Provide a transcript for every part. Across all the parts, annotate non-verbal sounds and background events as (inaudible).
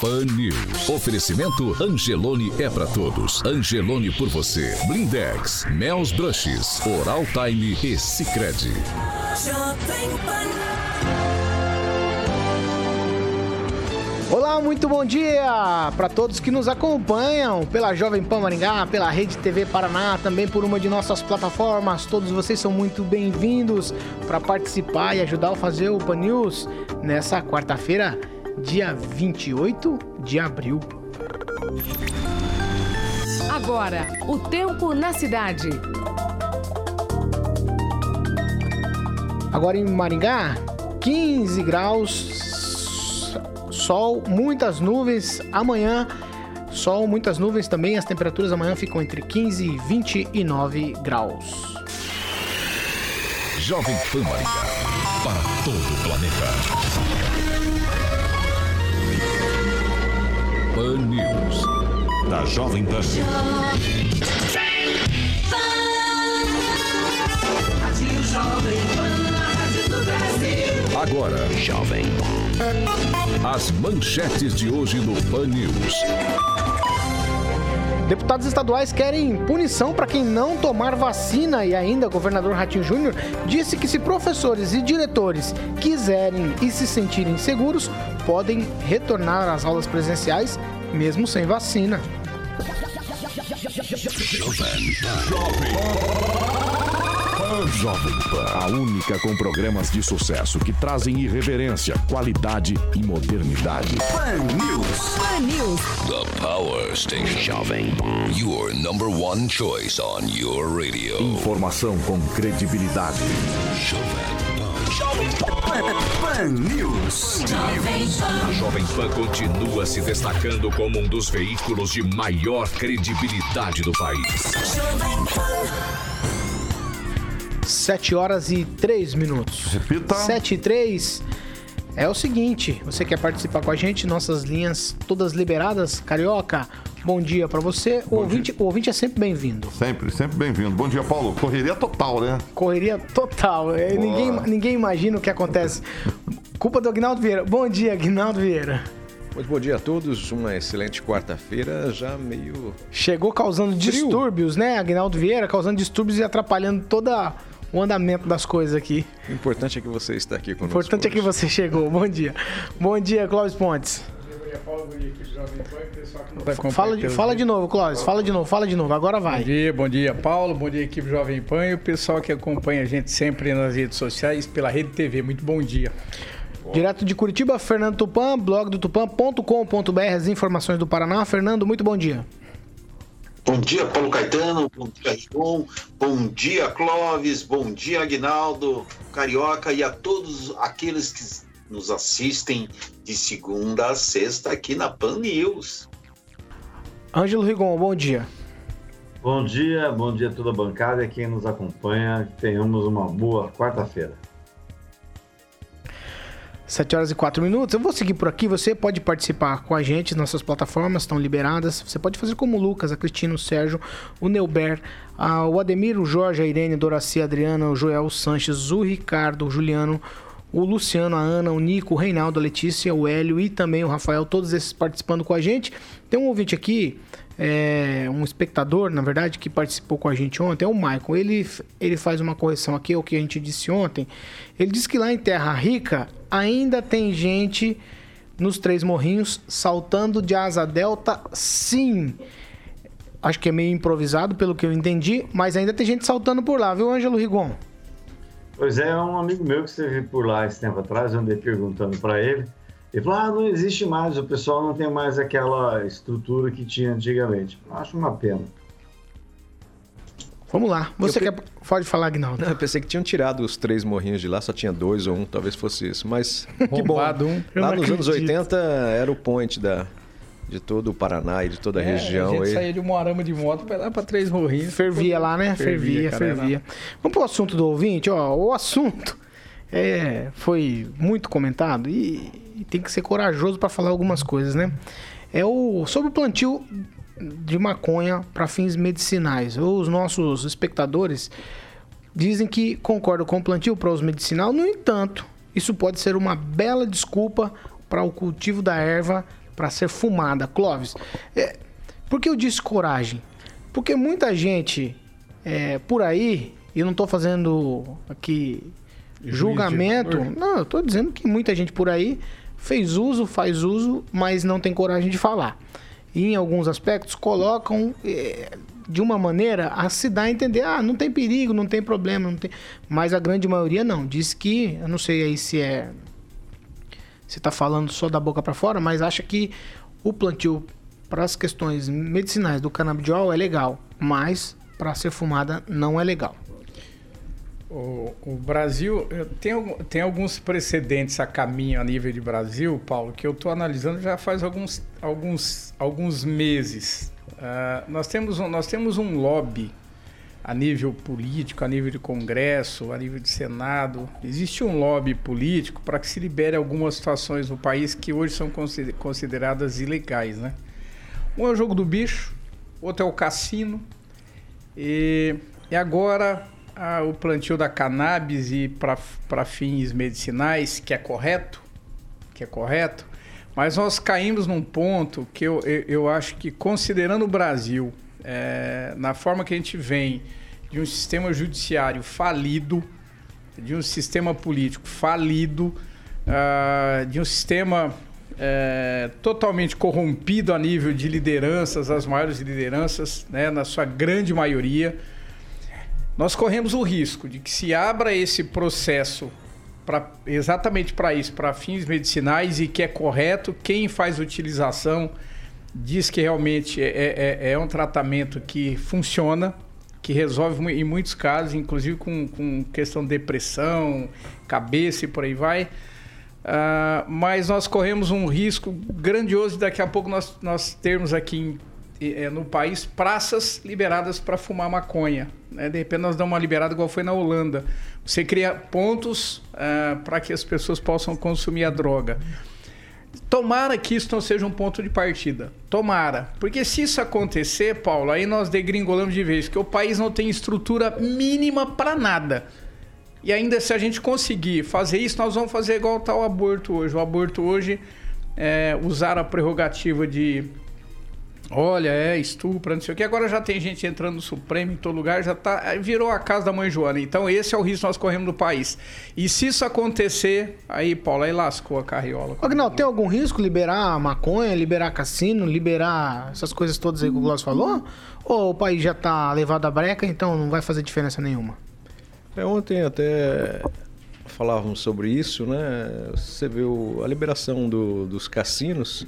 Pan News. Oferecimento Angelone é para todos. Angelone por você. Blindex, Mel's Brushes, Oral Time e Pan. Olá, muito bom dia para todos que nos acompanham pela Jovem Pan Maringá, pela Rede TV Paraná, também por uma de nossas plataformas. Todos vocês são muito bem-vindos para participar e ajudar a fazer o Pan News nessa quarta-feira, dia 28 de abril. Agora, o tempo na cidade. Agora em Maringá, 15 graus sol, muitas nuvens. Amanhã, sol, muitas nuvens também. As temperaturas amanhã ficam entre 15 e 29 graus. Jovem Pan Maringá, para todo o planeta. Pan News, da Jovem Pan. Agora, Jovem as manchetes de hoje no Pan News. Deputados estaduais querem punição para quem não tomar vacina e ainda o governador Ratinho Júnior disse que se professores e diretores quiserem e se sentirem seguros, podem retornar às aulas presenciais mesmo sem vacina. Jovem Jovem Pan, a única com programas de sucesso que trazem irreverência, qualidade e modernidade. Pan News. Pan News. The Power Station. Jovem Pan. Your number one choice on your radio. Informação com credibilidade. Jovem Pan. News. A Jovem Pan continua se destacando como um dos veículos de maior credibilidade do país. Jovem Pan. 7 horas e 3 minutos. Repita. 7 e 3. É o seguinte, você quer participar com a gente? Nossas linhas todas liberadas. Carioca, bom dia para você. O ouvinte, o ouvinte é sempre bem-vindo. Sempre, sempre bem-vindo. Bom dia, Paulo. Correria total, né? Correria total. É, ninguém, ninguém imagina o que acontece. Culpa do Agnaldo Vieira. Bom dia, Agnaldo Vieira. Muito bom dia a todos, uma excelente quarta-feira, já meio. Chegou causando Frio. distúrbios, né, Agnaldo Vieira? Causando distúrbios e atrapalhando toda o andamento das coisas aqui. O importante é que você está aqui conosco. O importante é que você chegou. Bom dia. Bom dia, Clóvis Pontes. Fala, de, fala de novo, Clóvis. Fala de novo, fala de novo. Agora vai. Bom dia, bom dia, Paulo. Bom dia, equipe Jovem Pan e o pessoal que acompanha a gente sempre nas redes sociais pela Rede TV. Muito bom dia. Direto de Curitiba, Fernando Tupan, blog do tupan.com.br, as informações do Paraná. Fernando, muito bom dia. Bom dia, Paulo Caetano. Bom dia, João. Bom dia, Clóvis. Bom dia, Aguinaldo, Carioca e a todos aqueles que nos assistem de segunda a sexta aqui na Pan News. Ângelo Rigon, bom dia. Bom dia, bom dia a toda a bancada e quem nos acompanha. Tenhamos uma boa quarta-feira. 7 horas e 4 minutos. Eu vou seguir por aqui. Você pode participar com a gente. Nossas plataformas estão liberadas. Você pode fazer como o Lucas, a Cristina, o Sérgio, o Neuber, a, o Ademir, o Jorge, a Irene, a Doraci, a Adriana, o Joel Sanches, o Ricardo, o Juliano, o Luciano, a Ana, o Nico, o Reinaldo, a Letícia, o Hélio e também o Rafael. Todos esses participando com a gente. Tem um ouvinte aqui. É, um espectador, na verdade, que participou com a gente ontem, é o Michael. Ele, ele faz uma correção aqui ao que a gente disse ontem. Ele diz que lá em Terra Rica ainda tem gente nos Três Morrinhos saltando de asa delta, sim. acho que é meio improvisado, pelo que eu entendi, mas ainda tem gente saltando por lá, viu, Ângelo Rigon? Pois é, um amigo meu que esteve por lá esse tempo atrás, eu andei perguntando para ele. Ele falou: ah, não existe mais, o pessoal não tem mais aquela estrutura que tinha antigamente. Acho uma pena. Vamos lá. Você quer. Pode falar, Agnaldo. Eu pensei que tinham tirado os três morrinhos de lá, só tinha dois ou um, talvez fosse isso. Mas (laughs) que bom. Roubado um. Eu Lá não nos anos acredito. 80 era o point da, de todo o Paraná e de toda a É, região a gente aí. saía de Moarama de moto pra lá pra Três Morrinhos. Fervia lá, né? Fervia, Fervia, fervia. cara, Vamos pro assunto do ouvinte, ó. O assunto (laughs) é, foi muito comentado e, e tem que ser corajoso para falar algumas coisas, né? É o sobre o plantio de maconha para fins medicinais. Os nossos espectadores dizem que concordam com o plantio para uso medicinal, no entanto, isso pode ser uma bela desculpa para o cultivo da erva para ser fumada. Clóvis, é, por que eu disse coragem? Porque muita gente é, por aí, e eu não estou fazendo aqui julgamento, não, eu estou dizendo que muita gente por aí fez uso, faz uso, mas não tem coragem de falar. E em alguns aspectos colocam é, de uma maneira a se dar a entender, ah, não tem perigo, não tem problema, não tem. Mas a grande maioria não. Diz que, eu não sei aí se é você está falando só da boca para fora, mas acha que o plantio para as questões medicinais do canabidiol é legal, mas para ser fumada não é legal. O, o Brasil tem, tem alguns precedentes a caminho a nível de Brasil, Paulo, que eu estou analisando já faz alguns, alguns, alguns meses. Ah, nós, temos um, nós temos um lobby a nível político, a nível de Congresso, a nível de Senado. Existe um lobby político para que se libere algumas situações no país que hoje são consider- consideradas ilegais, né? Um é o jogo do bicho, outro é o cassino, e, e agora ah, o plantio da cannabis e para fins medicinais, que é correto, que é correto, mas nós caímos num ponto que eu, eu, eu acho que, considerando o Brasil, eh, na forma que a gente vem de um sistema judiciário falido, de um sistema político falido, ah, de um sistema eh, totalmente corrompido a nível de lideranças, as maiores lideranças, né, na sua grande maioria, nós corremos o risco de que se abra esse processo pra, exatamente para isso, para fins medicinais e que é correto, quem faz utilização diz que realmente é, é- é um tratamento que funciona, que resolve em muitos casos, inclusive com, com questão de depressão, cabeça e por aí vai. Ah, mas nós corremos um risco grandioso de daqui a pouco nós, nós termos aqui em- eh, no país praças liberadas para fumar maconha. Né? De repente nós damos uma liberada igual foi na Holanda. Você cria pontos para que as pessoas possam consumir a droga. Tomara que isso não seja um ponto de partida. Tomara. Porque se isso acontecer, Paulo, aí nós degringolamos de vez, que o país não tem estrutura mínima para nada. E ainda se a gente conseguir fazer isso, nós vamos fazer igual está o aborto hoje. O aborto hoje é usar a prerrogativa de olha, é estupro, não sei o que. Agora já tem gente entrando no Supremo em todo lugar, já tá, virou a casa da mãe Joana. Então esse é o risco que nós corremos no país. E se isso acontecer, aí, Paulo, aí lascou a carriola. Agnaldo, tem algum risco liberar maconha, liberar cassino, liberar essas coisas todas aí que o Gloss falou? Ou o país já tá levado à breca, então não vai fazer diferença nenhuma? É, ontem até falávamos sobre isso, né? Você viu a liberação do- dos cassinos.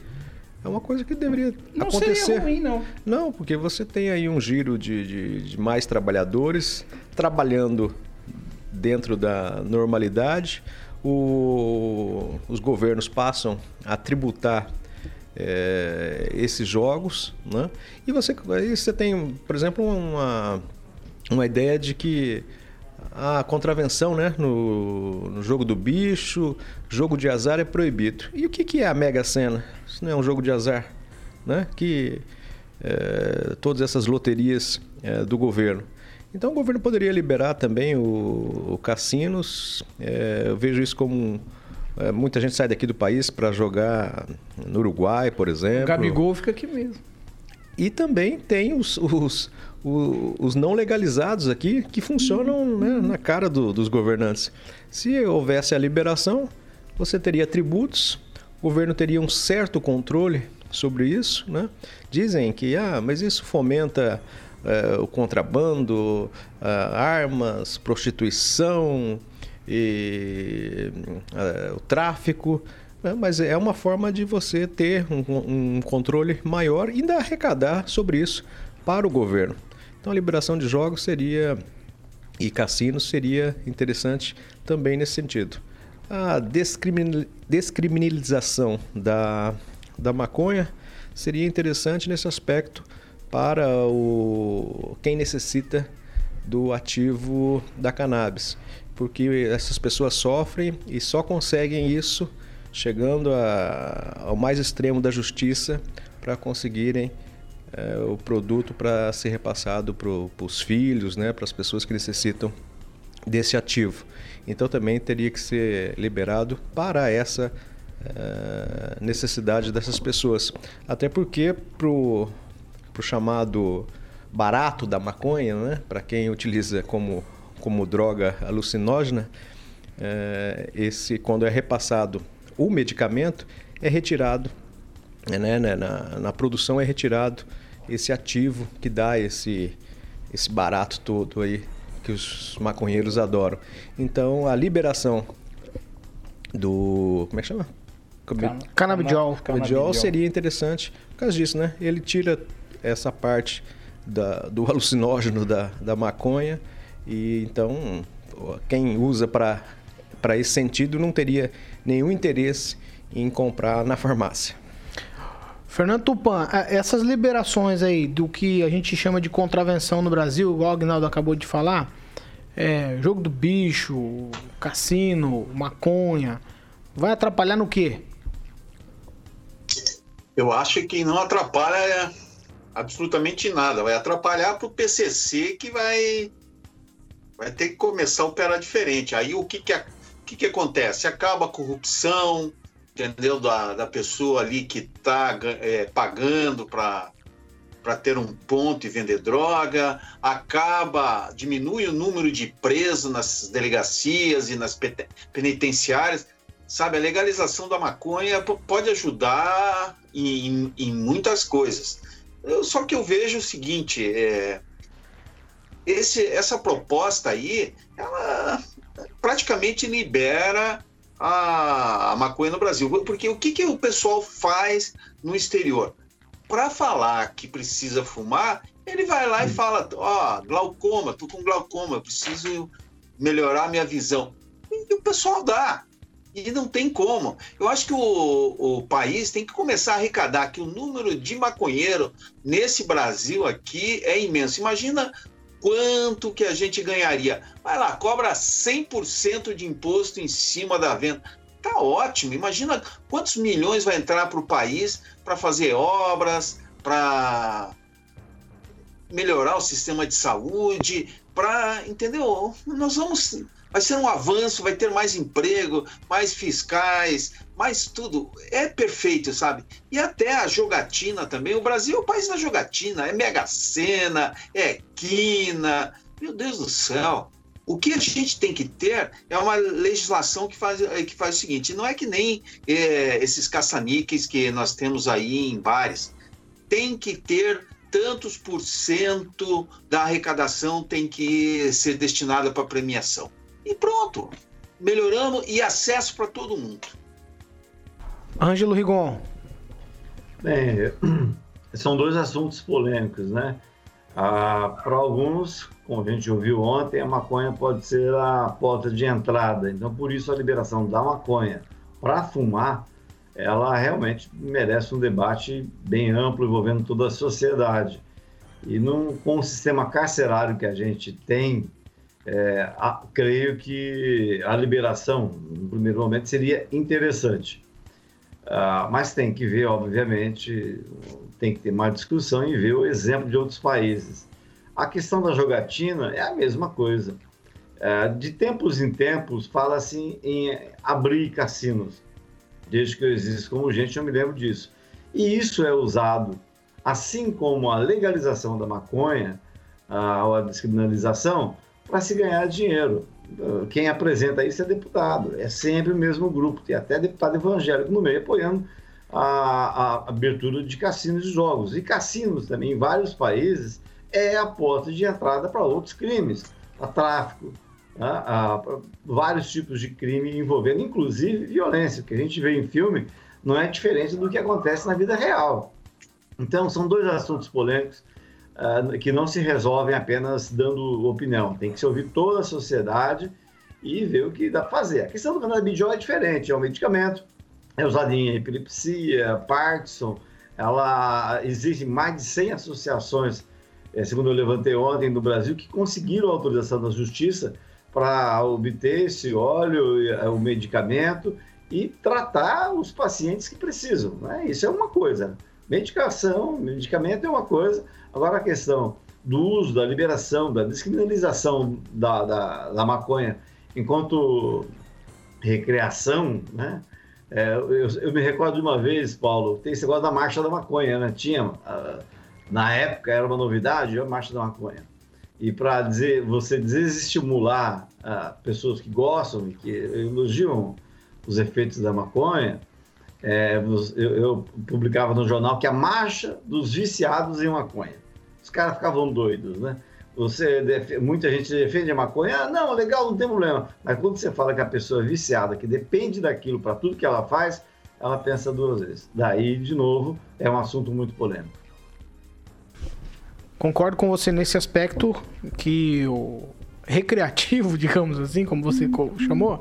É uma coisa que deveria Não acontecer. seria ruim, não. Não, porque você tem aí um giro de, de- de mais trabalhadores trabalhando dentro da normalidade. O- os governos passam a tributar eh, esses jogos, né? E você, aí você tem, por exemplo, uma, uma ideia de que a contravenção né, no, no jogo do bicho, jogo de azar é proibido. E o que, que é a Mega Sena? Isso não é um jogo de azar, né? Que eh, todas essas loterias eh, do governo. Então o governo poderia liberar também o, o cassinos. eh, eu vejo isso como um- muita gente sai daqui do país para jogar no Uruguai, por O exemplo. Gabigol fica aqui mesmo. E também tem os, os, o- os não legalizados aqui que funcionam né, na cara do- dos governantes. Se houvesse a liberação, você teria tributos, o governo teria um certo controle sobre isso, né? Dizem que, ah, mas isso fomenta é, o contrabando, armas, prostituição e é, o tráfico. Né? Mas é uma forma de você ter um, um controle maior e ainda arrecadar sobre isso para o governo. Então a liberação de jogos seria e cassinos seria interessante também nesse sentido. A descriminalização da, da maconha seria interessante nesse aspecto para o, quem necessita do ativo da cannabis, porque essas pessoas sofrem e só conseguem isso chegando a, ao mais extremo da justiça para conseguirem é, o produto para ser repassado para os filhos, né, para as pessoas que necessitam desse ativo. Então também teria que ser liberado para essa é, necessidade dessas pessoas. Até porque para o chamado barato da maconha, né, para quem utiliza como, como droga alucinógena, é, esse quando é repassado o medicamento é retirado, né, né, na, na produção é retirado esse ativo que dá esse, esse barato todo aí que os maconheiros adoram. Então a liberação do. Como é que chama? Canabidiol. Canabidiol seria interessante por causa disso, né? Ele tira essa parte da, do (laughs) alucinógeno da, da maconha e então quem usa para esse sentido não teria nenhum interesse em comprar na farmácia. Fernando Tupan, essas liberações aí do que a gente chama de contravenção no Brasil, igual o Agnaldo acabou de falar, é, jogo do bicho, cassino, maconha, vai atrapalhar no quê? Eu acho que não atrapalha absolutamente nada. Vai atrapalhar para o PCC que vai, vai ter que começar a operar diferente. Aí o que, que, o que, que acontece? Acaba a corrupção, entendeu? Da, da pessoa ali que está é, pagando para para ter um ponto e vender droga, acaba, diminui o número de presos nas delegacias e nas penitenciárias. Sabe, a legalização da maconha pode ajudar em, em muitas coisas. Eu, só que eu vejo o seguinte, é, esse, essa proposta aí, ela praticamente libera a, a maconha no Brasil. Porque o que, que o pessoal faz no exterior? Para falar que precisa fumar, ele vai lá e fala: Ó, oh, glaucoma, tô com glaucoma, preciso melhorar minha visão. E o pessoal dá. E não tem como. Eu acho que o, o país tem que começar a arrecadar que o número de maconheiro nesse Brasil aqui é imenso. Imagina quanto que a gente ganharia? Vai lá, cobra 100% de imposto em cima da venda. Tá ótimo. Imagina quantos milhões vai entrar para o país para fazer obras, para melhorar o sistema de saúde, para, entendeu? Nós vamos vai ser um avanço, vai ter mais emprego, mais fiscais, mais tudo. É perfeito, sabe? E até a jogatina também. O Brasil é o país da jogatina, é mega sena, é quina. Meu Deus do céu. O que a gente tem que ter é uma legislação que faz, que faz o seguinte: não é que nem é, esses caça-níqueis que nós temos aí em bares. Tem que ter tantos por cento da arrecadação tem que ser destinada para premiação. E pronto. Melhoramos e acesso para todo mundo. Ângelo Rigon. Bem, (clears throat) são dois assuntos polêmicos, né? Ah, para alguns, como a gente ouviu ontem, a maconha pode ser a porta de entrada. Então, por isso, a liberação da maconha para fumar, ela realmente merece um debate bem amplo envolvendo toda a sociedade. E num, com o sistema carcerário que a gente tem é, a, creio que a liberação, no primeiro momento, seria interessante. Uh, mas tem que ver, obviamente, tem que ter mais discussão e ver o exemplo de outros países. A questão da jogatina é a mesma coisa. Uh, de tempos em tempos, fala-se em abrir cassinos. Desde que eu existo como gente, eu me lembro disso. E isso é usado, assim como a legalização da maconha, ou a descriminalização, para se ganhar dinheiro. Quem apresenta isso é deputado, é sempre o mesmo grupo, tem até deputado evangélico no meio apoiando a, a abertura de cassinos de jogos. E cassinos também, em vários países, é a porta de entrada para outros crimes, para tráfico, né? a, vários tipos de crime envolvendo, inclusive, violência. Que a gente vê em filme não é diferente do que acontece na vida real. Então, são dois assuntos polêmicos uh, que não se resolvem apenas dando opinião. Tem que se ouvir toda a sociedade e ver o que dá para fazer. A questão do canabidiol é diferente, é um medicamento, é usado em epilepsia, Parkinson, ela existe mais de 100 associações, é, segundo eu levantei ontem no Brasil, que conseguiram autorização da justiça para obter esse óleo, eh, o medicamento e tratar os pacientes que precisam. Né? Isso é uma coisa. Medicação, medicamento é uma coisa. Agora a questão do uso, da liberação, da descriminalização da, da, da maconha enquanto recreação, né? É, eu, eu, me recordo de uma vez, Paulo, tem esse negócio da marcha da maconha, né? Tinha, uh, na época era uma novidade, a marcha da maconha. E para dizer, você desestimular uh, pessoas que gostam e que elogiam os efeitos da maconha, é, eu, eu, publicava no jornal que a marcha dos viciados em maconha. Os caras ficavam doidos, né? Você muita gente defende a maconha, ah, não, legal, não tem problema. Mas quando você fala que a pessoa é viciada, que depende daquilo para tudo que ela faz, ela pensa duas vezes. Daí, de novo, é um assunto muito polêmico. Concordo com você nesse aspecto que o recreativo, (laughs) digamos assim, como você chamou,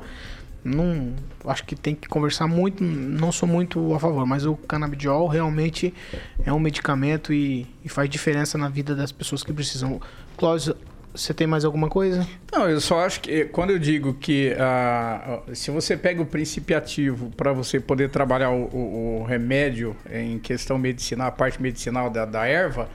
não acho que tem que conversar muito, não sou muito a favor, mas o canabidiol realmente é um medicamento e, e faz diferença na vida das pessoas que precisam. Cláudio, você tem mais alguma coisa? Não, eu só acho que quando eu digo que uh, se você pega o princípio ativo para você poder trabalhar o, o, o, remédio em questão medicinal, a parte medicinal da, da erva,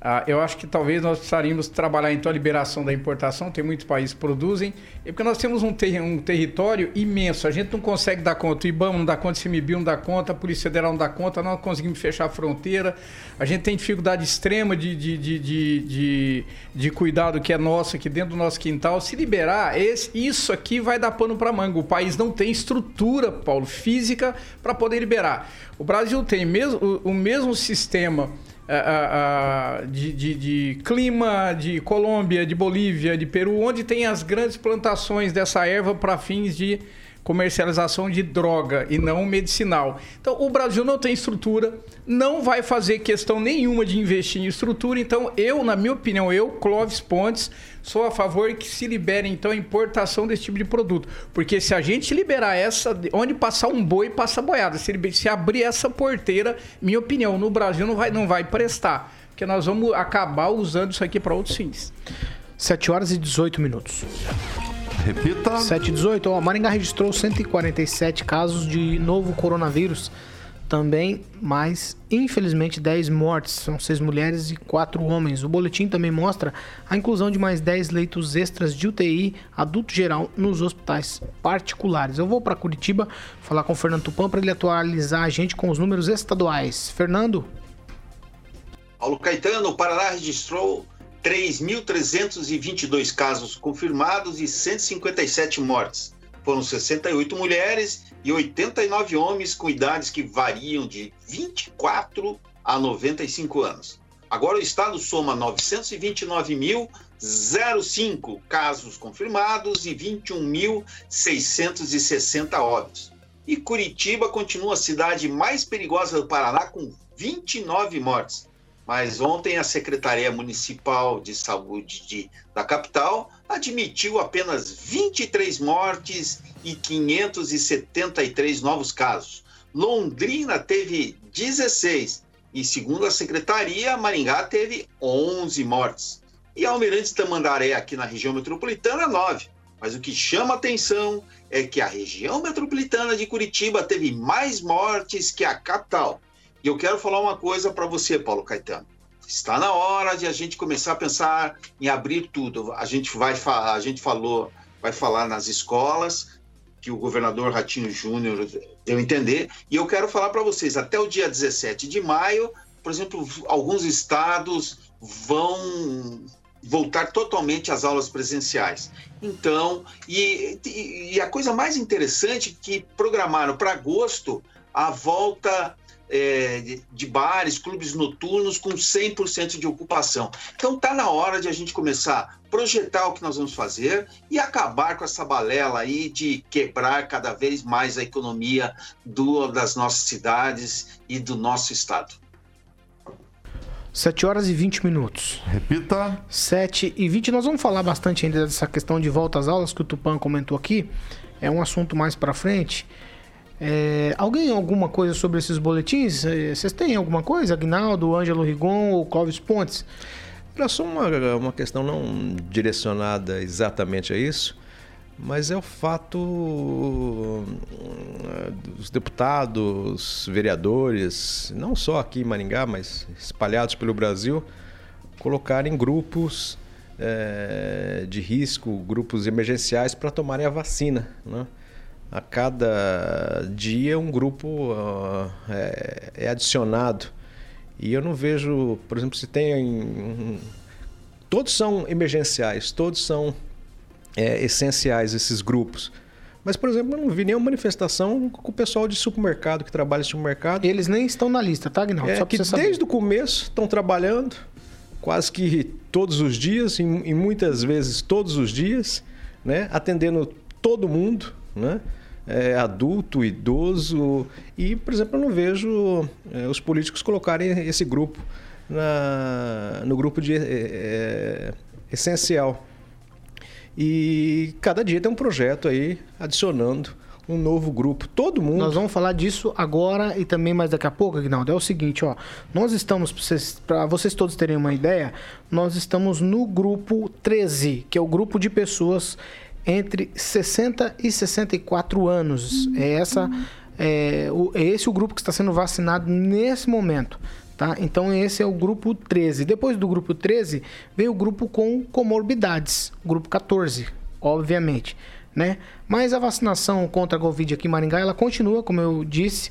ah, eu acho que talvez nós precisaríamos trabalhar então a liberação da importação, tem muitos países que produzem, e porque nós temos um, ter um, território imenso, a gente não consegue dar conta, o IBAMA não dá conta, o CMBio não dá conta, a Polícia Federal não dá conta, nós não conseguimos fechar a fronteira, a gente tem dificuldade extrema de, de, de, de, de, de cuidado que é nosso aqui dentro do nosso quintal. Se liberar, esse, isso aqui vai dar pano para manga. O país não tem estrutura, Paulo, física para poder liberar. O Brasil tem mesmo, o, o mesmo sistema de, de, de, clima de Colômbia, de Bolívia, de Peru, onde tem as grandes plantações dessa erva para fins de comercialização de droga e não medicinal. Então, o Brasil não tem estrutura, não vai fazer questão nenhuma de investir em estrutura. Então, eu, na minha opinião, eu, Clóvis Pontes, sou a favor que se libere, então, a importação desse tipo de produto. Porque se a gente liberar essa, onde passar um boi, passa boiada. Se, se abrir essa porteira, minha opinião, no Brasil não vai, não vai prestar. Porque nós vamos acabar usando isso aqui para outros fins. 7 horas e 18 minutos. Repita. 718. Ó, Maringá registrou 147 casos de novo coronavírus. Também mais, infelizmente, 10 mortes. São 6 mulheres e 4 homens. O boletim também mostra a inclusão de mais 10 leitos extras de UTI adulto geral nos hospitais particulares. Eu vou para Curitiba falar com o Fernando Tupan para ele atualizar a gente com os números estaduais. Fernando? Paulo Caetano, o Paraná registrou 3.322 casos confirmados e 157 mortes. Foram 68 mulheres e 89 homens com idades que variam de 24 a 95 anos. Agora o estado soma 929.005 casos confirmados e 21.660 óbitos. E Curitiba continua a cidade mais perigosa do Paraná com 29 mortes. Mas ontem a Secretaria Municipal de Saúde de, da capital admitiu apenas 23 mortes e 573 novos casos. Londrina teve 16 e, segundo a secretaria, Maringá teve 11 mortes. E Almirante Tamandaré, aqui na região metropolitana, 9. Mas o que chama atenção é que a região metropolitana de Curitiba teve mais mortes que a capital. E eu quero falar uma coisa para você, Paulo Caetano. Está na hora de a gente começar a pensar em abrir tudo. A gente vai a gente falou, vai falar nas escolas que o governador Ratinho Júnior deu a entender, e eu quero falar para vocês, até o dia 17 de maio, por exemplo, alguns estados vão voltar totalmente às aulas presenciais. Então, e, e a coisa mais interessante é que programaram para agosto a volta é, de, de bares, clubes noturnos com 100% de ocupação. Então está na hora de a gente começar a projetar o que nós vamos fazer e acabar com essa balela aí de quebrar cada vez mais a economia do, das nossas cidades e do nosso estado. 7 horas e 20 minutos. Repita. 7 e 20. Nós vamos falar bastante ainda dessa questão de volta às aulas que o Tupan comentou aqui. É um assunto mais para frente. É, alguém alguma coisa sobre esses boletins? É, vocês têm alguma coisa? Agnaldo, Ângelo Rigon ou Clóvis Pontes? Era só uma, uma questão não direcionada exatamente a isso, mas é o fato eh, dos deputados, vereadores, não só aqui em Maringá, mas espalhados pelo Brasil, colocarem grupos é, de risco, grupos emergenciais para tomarem a vacina. Né? A cada dia um grupo uh, é, é, adicionado. E eu não vejo, por exemplo, se tem. Todos são emergenciais, todos são é, essenciais esses grupos. Mas, por exemplo, eu não vi nenhuma manifestação com o pessoal de supermercado que trabalha em supermercado. Eles nem estão na lista, tá, Guinaldo? É, Só que desde o começo estão trabalhando, quase que todos os dias, e, e muitas vezes todos os dias, né? atendendo todo mundo, né? É, adulto, idoso. E, por exemplo, eu não vejo é, os políticos colocarem esse grupo na, no grupo de é, é essencial. E cada dia tem um projeto aí adicionando um novo grupo. Todo mundo. Nós vamos falar disso agora e também mais daqui a pouco, Aguinaldo. É o seguinte, ó. Nós estamos, para vocês todos terem uma ideia, nós estamos no grupo 13, que é o grupo de pessoas entre 60 e 64 anos. É, essa, é, o, é esse o grupo que está sendo vacinado nesse momento. Tá? Então esse é o grupo 13. Depois do grupo 13, vem o grupo com comorbidades, grupo 14, obviamente, né? Mas a vacinação contra a Covid aqui em Maringá, ela continua, como eu disse,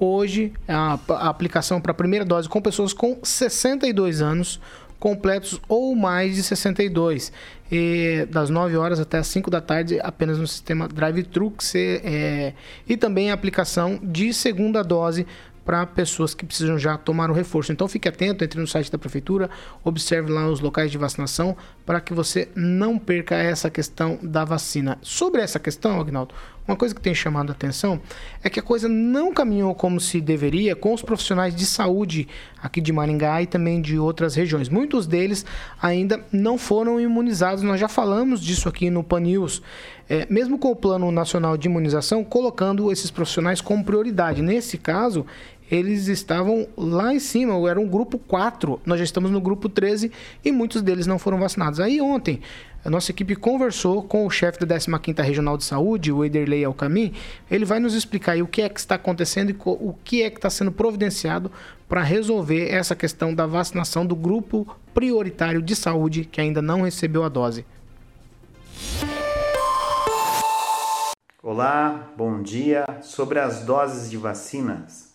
hoje a, a aplicação para a primeira dose com pessoas com 62 anos completos ou mais de 62. E das 9 horas até as 5 da tarde, apenas no sistema drive-thru. É, e também a aplicação de segunda dose para pessoas que precisam já tomar o reforço. Então fique atento, entre no site da prefeitura, observe lá os locais de vacinação para que você não perca essa questão da vacina. Sobre essa questão, Agnaldo, uma coisa que tem chamado a atenção é que a coisa não caminhou como se deveria com os profissionais de saúde aqui de Maringá e também de outras regiões. Muitos deles ainda não foram imunizados. Nós já falamos disso aqui no Pan News. É, mesmo com o Plano Nacional de Imunização, colocando esses profissionais como prioridade. Nesse caso, eles estavam lá em cima, era um grupo 4, nós já estamos no grupo 13 e muitos deles não foram vacinados. Aí ontem, a nossa equipe conversou com o chefe da 15ª Regional de Saúde, o Ederley Alcamin, ele vai nos explicar o que é que está acontecendo e o que é que está sendo providenciado para resolver essa questão da vacinação do grupo prioritário de saúde que ainda não recebeu a dose. Olá, bom dia. Sobre as doses de vacinas,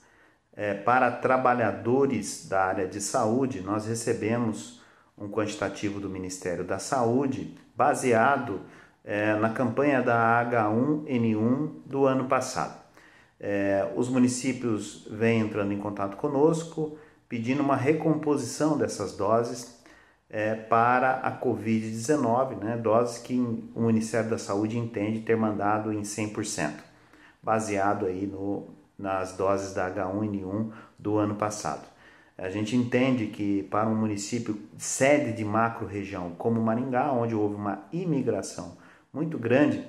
é, para trabalhadores da área de saúde, nós recebemos um quantitativo do Ministério da Saúde baseado é, na campanha da H1N1 do ano passado. É, os municípios vêm entrando em contato conosco pedindo uma recomposição dessas doses é, para a Covid-19, né, doses que o Ministério da Saúde entende ter mandado em 100%, baseado aí no, nas doses da H1N1 do ano passado. A gente entende que para um município sede de macro-região como Maringá, onde houve uma imigração muito grande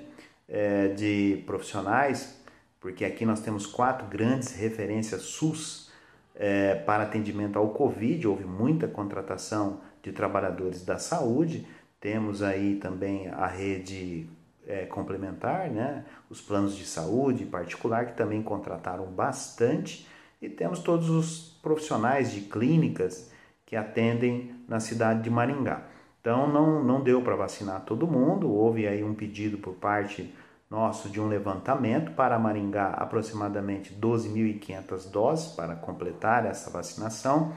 é, de profissionais, porque aqui nós temos quatro grandes referências SUS é, para atendimento ao Covid, houve muita contratação de trabalhadores da saúde, temos aí também a rede é, complementar, né? os planos de saúde particular, que também contrataram bastante, e temos todos os profissionais de clínicas que atendem na cidade de Maringá. Então não, não deu para vacinar todo mundo, houve aí um pedido por parte nosso de um levantamento para Maringá, aproximadamente 12.500 doses para completar essa vacinação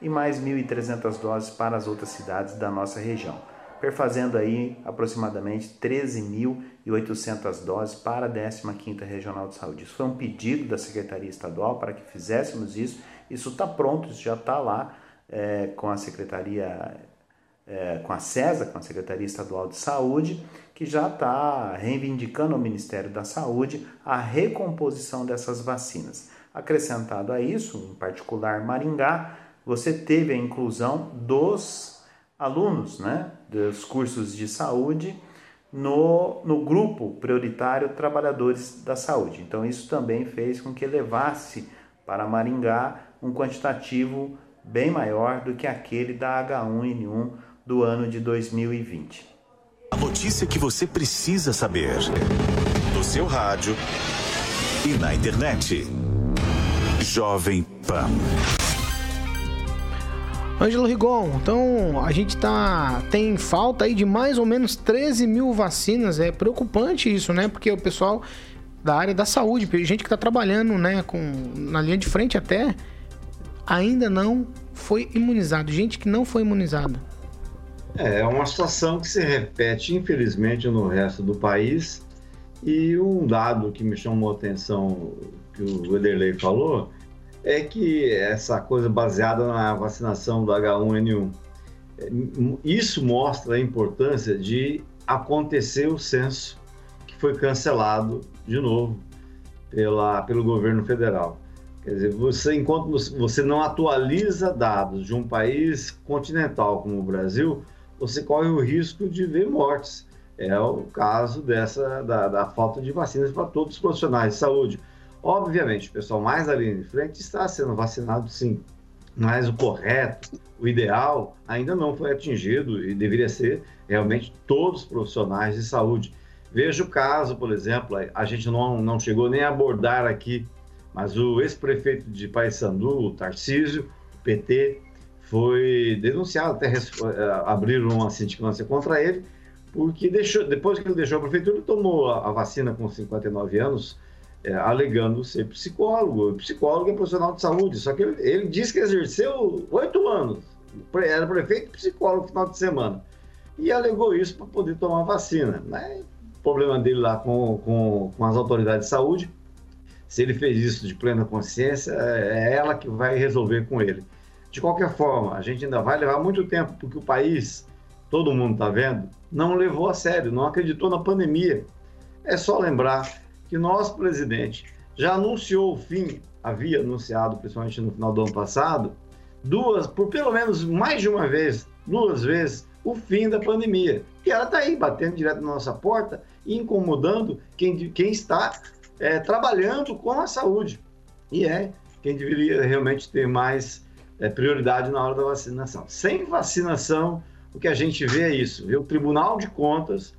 e mais 1.300 doses para as outras cidades da nossa região. Perfazendo aí aproximadamente 13.800 doses para a 15ª Regional de Saúde. Isso foi um pedido da Secretaria Estadual para que fizéssemos isso. Isso está pronto, isso já está lá é, com a Secretaria, é, com a CESA, com a Secretaria Estadual de Saúde, que já está reivindicando ao Ministério da Saúde a recomposição dessas vacinas. Acrescentado a isso, em particular Maringá, você teve a inclusão dos alunos né, dos cursos de saúde no, no grupo prioritário Trabalhadores da Saúde. Então, isso também fez com que levasse para Maringá um quantitativo bem maior do que aquele da H1N1 do ano de 2020. A notícia que você precisa saber no seu rádio e na internet. Jovem Pan. Ângelo Rigon, então a gente tá tem falta aí de mais ou menos 13 mil vacinas. É preocupante isso, né? Porque o pessoal da área da saúde, gente que está trabalhando, né, com na linha de frente até, ainda não foi imunizado. Gente que não foi imunizada. É, é uma situação que se repete, infelizmente, no resto do país. E um dado que me chamou a atenção, que o Ederley falou, é que essa coisa baseada na vacinação do H1N1, isso mostra a importância de acontecer o censo que foi cancelado de novo pela, pelo governo federal. Quer dizer, você, enquanto você não atualiza dados de um país continental como o Brasil, você corre o risco de ver mortes. É o caso dessa da, da falta de vacinas para todos os profissionais de saúde. Obviamente, o pessoal mais ali de frente está sendo vacinado sim, mas o correto, o ideal, ainda não foi atingido e deveria ser realmente todos os profissionais de saúde. Veja o caso, por exemplo, a gente não, não chegou nem a abordar aqui, mas o ex-prefeito de Paysandu, o Tarcísio, PT, foi denunciado, até eh, abriram uma sindicância contra ele, porque deixou, depois que ele deixou a prefeitura, ele tomou a, a vacina com 59 anos, é, alegando ser psicólogo. Psicólogo é profissional de saúde, só que ele, ele disse que exerceu oito anos, era prefeito psicólogo no final de semana, e alegou isso para poder tomar vacina. Né? O problema dele lá com, com, com as autoridades de saúde, se ele fez isso de plena consciência, é, é ela que vai resolver com ele. De qualquer forma, a gente ainda vai levar muito tempo, porque o país, todo mundo está vendo, não levou a sério, não acreditou na pandemia. É só lembrar que nosso presidente já anunciou o fim, havia anunciado, principalmente no final do ano passado, duas, por pelo menos mais de uma vez, duas vezes, o fim da pandemia. E ela está aí, batendo direto na nossa porta e incomodando quem, quem está é, trabalhando com a saúde. E é quem deveria realmente ter mais é, prioridade na hora da vacinação. Sem vacinação, o que a gente vê é isso: vê o Tribunal de Contas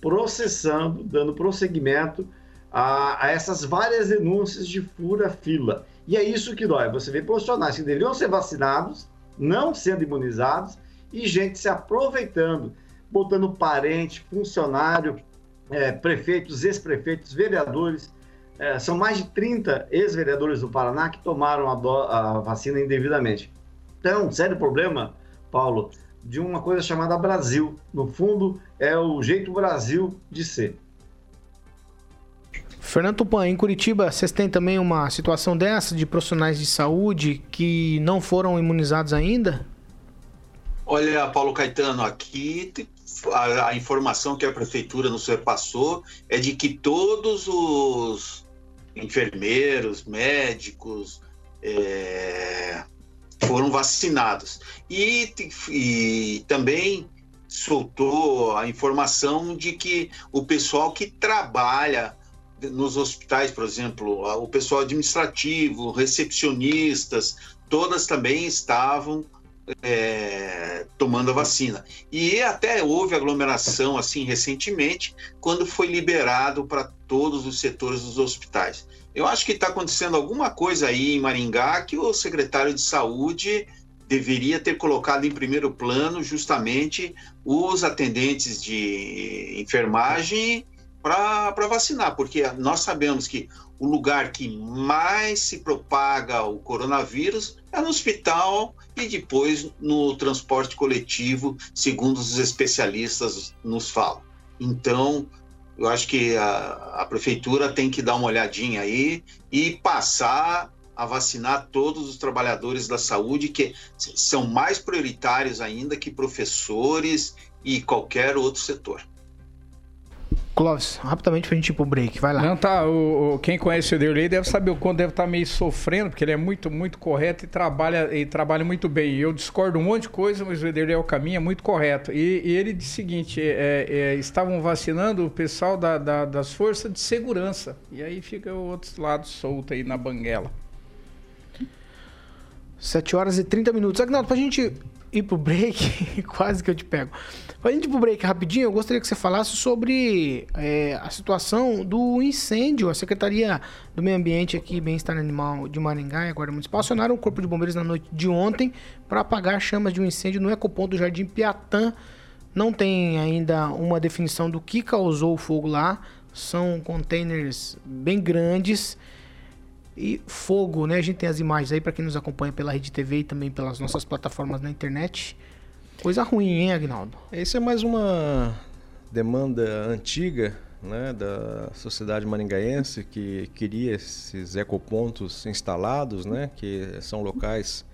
processando, dando prosseguimento a, a essas várias denúncias de fura-fila. E é isso que dói. Você vê profissionais que deveriam ser vacinados, não sendo imunizados, e gente se aproveitando, botando parente, funcionário, é, prefeitos, ex-prefeitos, vereadores. É, são mais de 30 ex-vereadores do Paraná que tomaram a, do, a vacina indevidamente. Então, sério problema, Paulo, de uma coisa chamada Brasil. No fundo, é o jeito Brasil de ser. Fernando Tupan, em Curitiba, vocês têm também uma situação dessa de profissionais de saúde que não foram imunizados ainda? Olha, Paulo Caetano, aqui a, a informação que a prefeitura nos repassou é de que todos os enfermeiros, médicos é, foram vacinados. E, e também soltou a informação de que o pessoal que trabalha nos hospitais, por exemplo, o pessoal administrativo, recepcionistas, todas também estavam é, tomando a vacina. E até houve aglomeração assim recentemente, quando foi liberado para todos os setores dos hospitais. Eu acho que está acontecendo alguma coisa aí em Maringá que o secretário de saúde deveria ter colocado em primeiro plano justamente os atendentes de enfermagem para vacinar, porque nós sabemos que o lugar que mais se propaga o coronavírus é no hospital e depois no transporte coletivo, segundo os especialistas nos falam. Então, eu acho que a, a prefeitura tem que dar uma olhadinha aí e passar a vacinar todos os trabalhadores da saúde, que são mais prioritários ainda que professores e qualquer outro setor. Clóvis, rapidamente pra gente ir pro break, vai lá. Não, tá. O, o quem conhece o Ederley deve saber o quanto deve estar tá meio sofrendo, porque ele é muito, muito correto e trabalha, e trabalha muito bem. Eu discordo um monte de coisa, mas o Ederley é o caminho, é muito correto. E, e ele disse o seguinte: é, é, estavam vacinando o pessoal da, da, das forças de segurança. E aí fica o outro lado solto aí na banguela. 7 horas e 30 minutos. Agnaldo, pra gente ir pro break, (laughs) quase que eu te pego. Pra gente pro break rapidinho, eu gostaria que você falasse sobre é, a situação do incêndio. A Secretaria do Meio Ambiente aqui Bem-Estar Animal de Maringá e Guarda Municipal acionaram o Corpo de Bombeiros na noite de ontem para apagar chamas de um incêndio no ecoponto do Jardim Piatã. Não tem ainda uma definição do que causou o fogo lá. São containers bem grandes e fogo, né? A gente tem as imagens aí para quem nos acompanha pela Rede TV e também pelas nossas plataformas na internet. Coisa ruim, hein, Agnaldo? Essa é mais uma demanda antiga né, da sociedade maringaense que queria esses ecopontos instalados, né, que são locais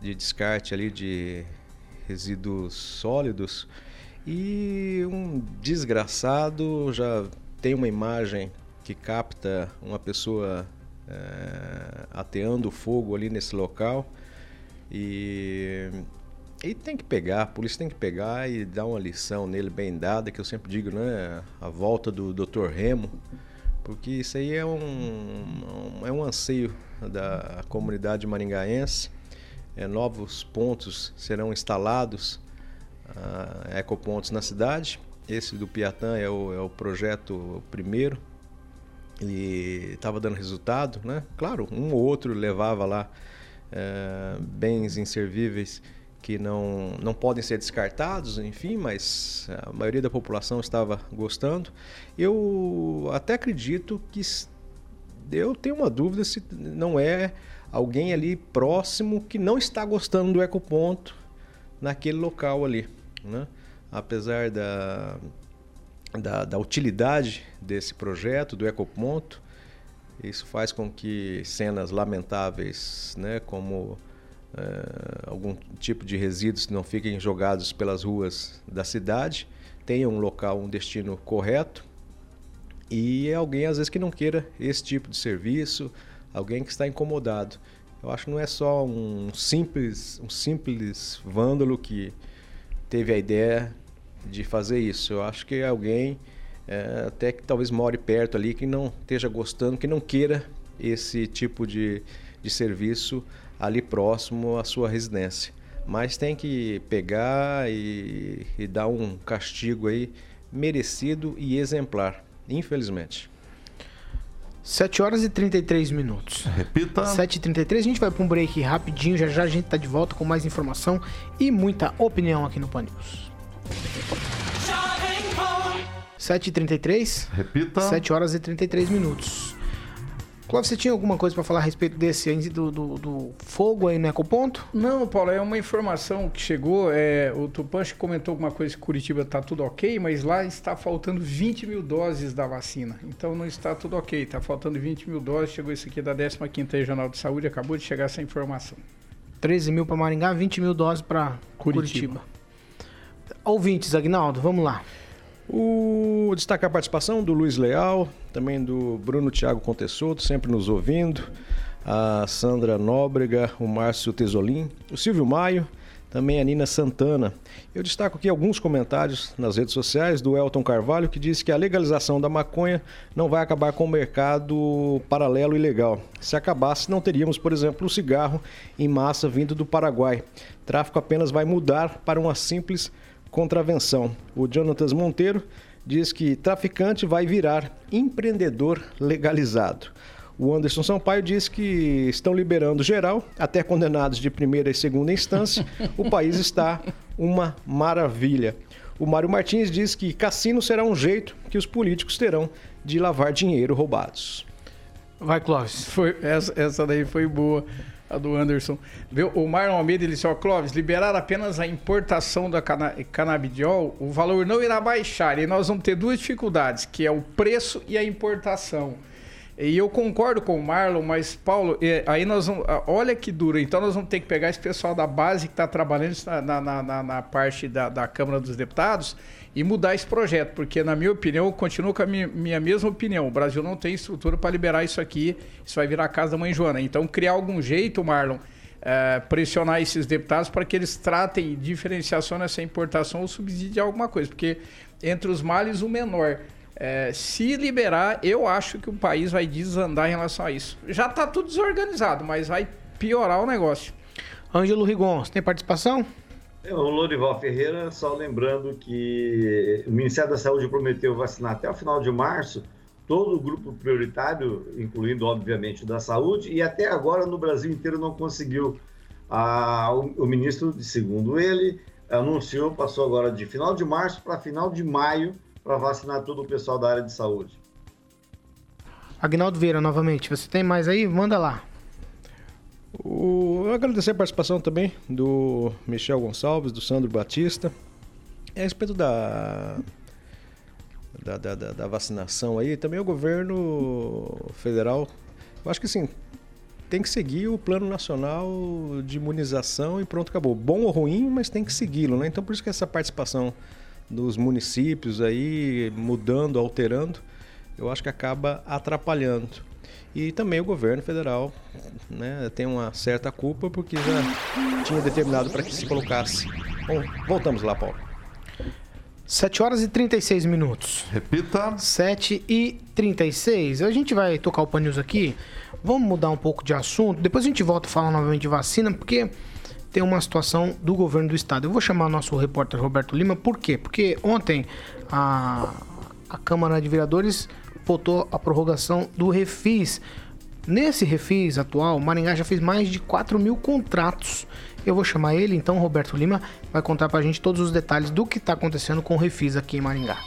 de descarte ali de resíduos sólidos. E um desgraçado já tem uma imagem que capta uma pessoa é, ateando fogo ali nesse local. E, e tem que pegar, a polícia tem que pegar e dar uma lição nele bem dada, que eu sempre digo, né? A volta do Dr. Remo, porque isso aí é um, é um anseio da comunidade maringaense. É, novos pontos serão instalados, uh, ecopontos na cidade. Esse do Piatã é o, é o projeto primeiro e estava dando resultado, né? Claro, um ou outro levava lá é, bens inservíveis que não, não podem ser descartados, enfim, mas a maioria da população estava gostando. Eu até acredito que eu tenho uma dúvida se não é alguém ali próximo que não está gostando do ecoponto naquele local ali, né? Apesar da da, da utilidade desse projeto, do ecoponto. Isso faz com que cenas lamentáveis, né, como é, algum tipo de resíduos não fiquem jogados pelas ruas da cidade, tenham um local, um destino correto. E é alguém, às vezes, que não queira esse tipo de serviço, alguém que está incomodado. Eu acho que não é só um simples, um simples vândalo que teve a ideia de fazer isso. Eu acho que é alguém é, até que talvez more perto ali que não esteja gostando, que não queira esse tipo de, de serviço ali próximo à sua residência. Mas tem que pegar e, e dar um castigo aí merecido e exemplar, infelizmente. 7 horas e 33 minutos. Repita. 7 e 33 a gente vai para um break rapidinho, já já a gente está de volta com mais informação e muita opinião aqui no Pan News. 7h33? Repita. 7 horas e 33 minutos. Clóvis, você tinha alguma coisa para falar a respeito desse do, do, do, fogo aí no Ecoponto? Não, Paulo, é uma informação que chegou. É, o Tupanche comentou alguma coisa que Curitiba está tudo ok, mas lá está faltando 20 mil doses da vacina. Então não está tudo ok, está faltando 20 mil doses. Chegou isso aqui da 15 Regional de Saúde, acabou de chegar essa informação. 13 mil para Maringá, 20 mil doses para Curitiba. Curitiba. Ouvintes, Agnaldo, vamos lá. O destacar a participação do Luiz Leal, também do Bruno Thiago Contessoto, sempre nos ouvindo, a Sandra Nóbrega, o Márcio Tesolim, o Silvio Maio, também a Nina Santana. Eu destaco aqui alguns comentários nas redes sociais do Elton Carvalho, que diz que a legalização da maconha não vai acabar com o mercado paralelo e legal. Se acabasse, não teríamos, por exemplo, o cigarro em massa vindo do Paraguai. Tráfico apenas vai mudar para uma simples contravenção. O Jonatas Monteiro diz que traficante vai virar empreendedor legalizado. O Anderson Sampaio diz que estão liberando geral, até condenados de primeira e segunda instância. o país está uma maravilha. O Mário Martins diz que cassino será um jeito que os políticos terão de lavar dinheiro roubados. Vai, Clóvis. Foi, essa, essa daí foi boa, a do Anderson. O Marlon Almeida disse, ó, Clóvis, liberar apenas a importação da cana canabidiol, o valor não irá baixar. E nós vamos ter duas dificuldades, que é o preço e a importação. E eu concordo com o Marlon, mas, Paulo, aí nós vamos. Olha que duro. Então nós vamos ter que pegar esse pessoal da base que está trabalhando na, na, na, na parte da, da, Câmara dos Deputados e mudar esse projeto. Porque, na minha opinião, eu continuo com a minha, minha mesma opinião. O Brasil não tem estrutura para liberar isso aqui. Isso vai virar a casa da mãe Joana. Então, criar algum jeito, Marlon. É, pressionar esses deputados para que eles tratem diferenciação nessa importação ou subsidiar alguma coisa, porque entre os males o menor. É, se liberar, eu acho que o país vai desandar em relação a isso. Já está tudo desorganizado, mas vai piorar o negócio. Ângelo Rigon, você tem participação? É, o Lorival Ferreira, só lembrando que o Ministério da Saúde prometeu vacinar até o final de março todo o grupo prioritário, incluindo, obviamente, o da saúde, e até agora no Brasil inteiro não conseguiu. Ah, o, o ministro, segundo ele, anunciou, passou agora de final de março para final de maio para vacinar todo o pessoal da área de saúde. Agnaldo Vieira, novamente, você tem mais aí? Manda lá. O... Eu agradecer a participação também do Michel Gonçalves, do Sandro Batista. É a respeito da... Da, da, da, vacinação aí, também o governo federal, eu acho que sim, tem que seguir o plano nacional de imunização e pronto, acabou. Bom ou ruim, mas tem que segui-lo, né? Então por isso que essa participação dos municípios aí mudando, alterando, eu acho que acaba atrapalhando. E também o governo federal né, tem uma certa culpa porque já tinha determinado para que se colocasse. Bom, voltamos lá, Paulo. 7 horas e 36 minutos. Repita. 7 e 36. A gente vai tocar o Pan News aqui. Vamos mudar um pouco de assunto. Depois a gente volta a falar novamente de vacina, porque tem uma situação do governo do estado. Eu vou chamar nosso repórter Roberto Lima, por quê? Porque ontem a, a Câmara de Vereadores votou a prorrogação do refis. Nesse refis atual, Maringá já fez mais de 4 mil contratos. Eu vou chamar ele, então, Roberto Lima, vai contar pra gente todos os detalhes do que está acontecendo com o refis aqui em Maringá.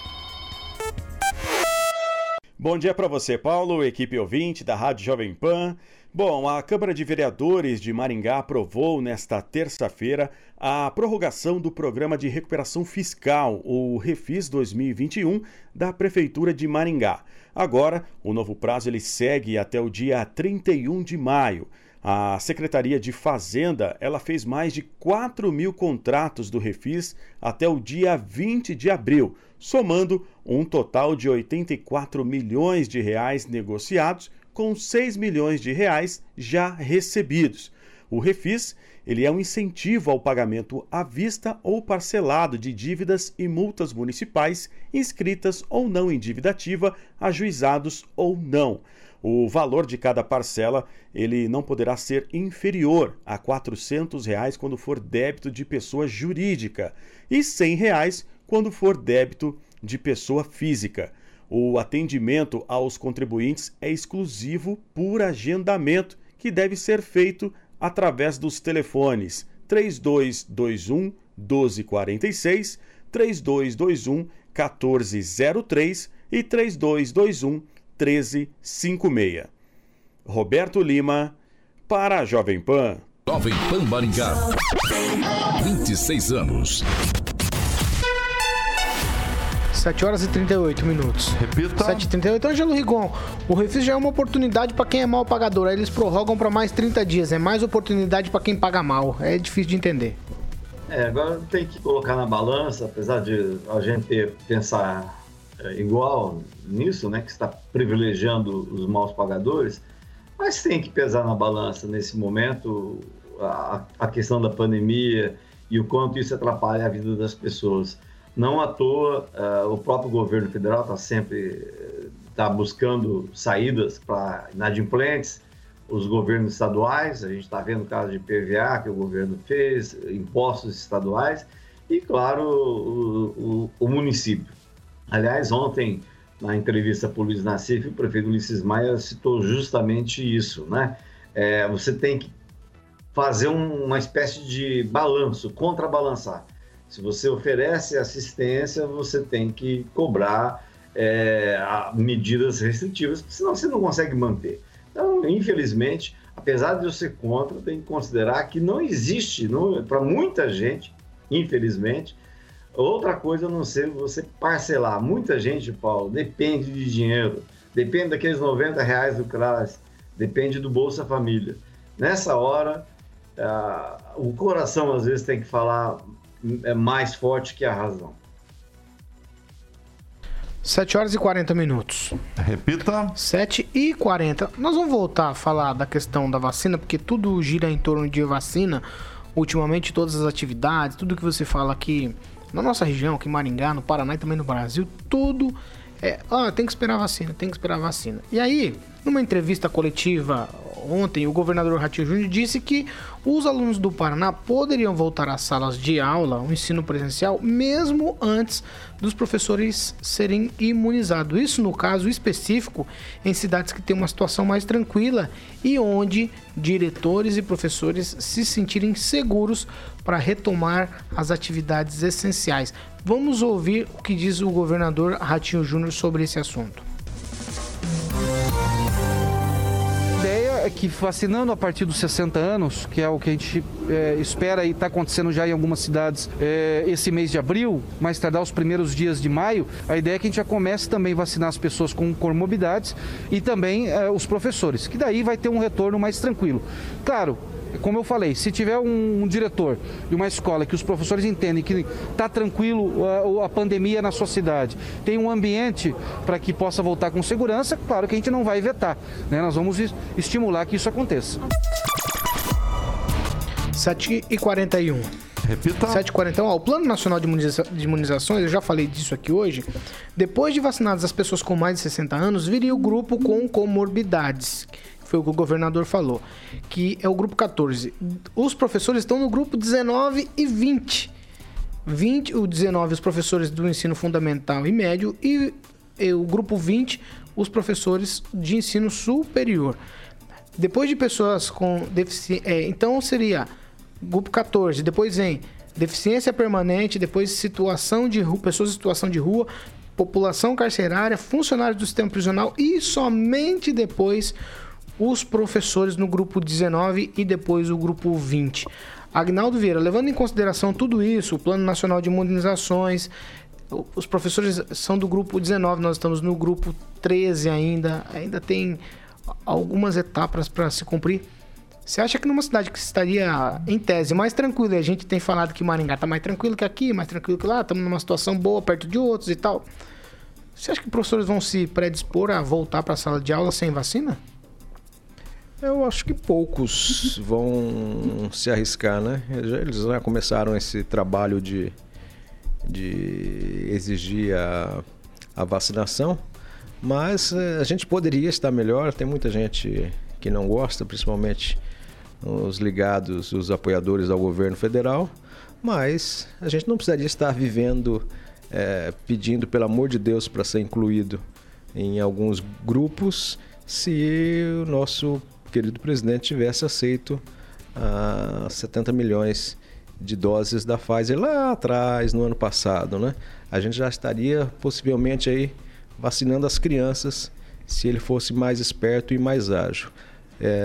Bom dia para você, Paulo, equipe ouvinte da Rádio Jovem Pan. Bom, a Câmara de Vereadores de Maringá aprovou nesta terça-feira a prorrogação do Programa de Recuperação Fiscal, o Refis 2021, da Prefeitura de Maringá. Agora, o novo prazo ele segue até o dia 31 de maio. A Secretaria de Fazenda ela fez mais de 4 mil contratos do Refis até o dia 20 de abril, somando um total de 84 milhões de reais negociados com 6 milhões de reais já recebidos. O refis ele é um incentivo ao pagamento à vista ou parcelado de dívidas e multas municipais inscritas ou não em dívida ativa, ajuizados ou não. O valor de cada parcela ele não poderá ser inferior a 400 reais quando for débito de pessoa jurídica e 100 reais quando for débito de pessoa física. O atendimento aos contribuintes é exclusivo por agendamento, que deve ser feito através dos telefones 3221 1246, 3221 1403 e 3221 1356. Roberto Lima, para a Jovem Pan. Jovem Pan Maringá. 26 anos. 7 horas e 38 minutos. Repita. 7 e 38. Ângelo Rigon, o refis já é uma oportunidade para quem é mal pagador. Aí eles prorrogam para mais 30 dias. É mais oportunidade para quem paga mal. É difícil de entender. É, agora tem que colocar na balança, apesar de a gente pensar é, igual nisso, né, que está privilegiando os maus pagadores, mas tem que pesar na balança nesse momento a, a questão da pandemia e o quanto isso atrapalha a vida das pessoas. Não à toa, uh, o próprio governo federal está sempre tá buscando saídas para inadimplentes, os governos estaduais, a gente está vendo o caso de PVA que o governo fez, impostos estaduais e, claro, o, o, o município. Aliás, ontem, na entrevista para o Luiz Nassif, o prefeito Ulisses Maia citou justamente isso, né? É, você tem que fazer um, uma espécie de balanço, contrabalançar Se você oferece assistência, você tem que cobrar é, medidas restritivas, senão você não consegue manter. Então, infelizmente, apesar de eu ser contra, tem que considerar que não existe, para muita gente, infelizmente, outra coisa a não ser você parcelar. Muita gente, Paulo, depende de dinheiro, depende daqueles 90 reais do CRAS, depende do Bolsa Família. Nessa hora, ah, o coração às vezes tem que falar é mais forte que a razão. 7 horas e 40 minutos. Repita. 7 e 40. Nós vamos voltar a falar da questão da vacina, porque tudo gira em torno de vacina. Ultimamente, todas as atividades, tudo que você fala aqui na nossa região, aqui em Maringá, no Paraná e também no Brasil, tudo é. Ah, tem que esperar a vacina, tem que esperar a vacina. E aí, numa entrevista coletiva ontem, o governador Ratinho Júnior disse que os alunos do Paraná poderiam voltar às salas de aula, o ensino presencial, mesmo antes dos professores serem imunizados. Isso no caso específico em cidades que têm uma situação mais tranquila e onde diretores e professores se sentirem seguros para retomar as atividades essenciais. Vamos ouvir o que diz o governador Ratinho Júnior sobre esse assunto. Que vacinando a partir dos 60 anos, que é o que a gente é, espera e está acontecendo já em algumas cidades é, esse mês de abril, mais tardar os primeiros dias de maio, a ideia é que a gente já comece também a vacinar as pessoas com comorbidades e também é, os professores, que daí vai ter um retorno mais tranquilo. Claro, como eu falei, se tiver um, um, diretor de uma escola que os professores entendem que está tranquilo a, a, pandemia na sua cidade, tem um ambiente para que possa voltar com segurança, claro que a gente não vai vetar. Né? Nós vamos estimular que isso aconteça. 7 e 41 Repita. 7h41. Ó, o Plano Nacional de, Imuniza de Imunizações, eu já falei disso aqui hoje. Depois de vacinadas as pessoas com mais de 60 anos, viria o grupo com comorbidades foi o que o governador falou, que é o grupo 14. Os professores estão no grupo 19 e 20. 20, o 19 os professores do ensino fundamental e médio e, e o grupo 20 os professores de ensino superior. Depois de pessoas com deficiência, é, então seria grupo 14, depois vem deficiência permanente, depois situação de rua, pessoas em situação de rua, população carcerária, funcionários do sistema prisional e somente depois os professores no grupo 19 e depois o grupo 20. Agnaldo Vieira, levando em consideração tudo isso, o Plano Nacional de Imunizações, os professores são do grupo 19, nós estamos no grupo 13 ainda, ainda tem algumas etapas para se cumprir. Você acha que numa cidade que estaria, em tese, mais tranquila, a gente tem falado que Maringá está mais tranquilo que aqui, mais tranquilo que lá, estamos numa situação boa perto de outros e tal. Você acha que professores vão se predispor a voltar para a sala de aula sem vacina? Eu acho que poucos vão se arriscar, né? Eles já começaram esse trabalho de, de exigir a, a vacinação, mas eh, a gente poderia estar melhor. Tem muita gente que não gosta, principalmente os ligados, os apoiadores ao governo federal, mas a gente não precisaria estar vivendo é, pedindo, pelo amor de Deus, para ser incluído em alguns grupos se o nosso querido presidente tivesse aceito ah, 70 milhões de doses da Pfizer lá atrás, no ano passado, né? A gente já estaria possivelmente aí vacinando as crianças se ele fosse mais esperto e mais ágil.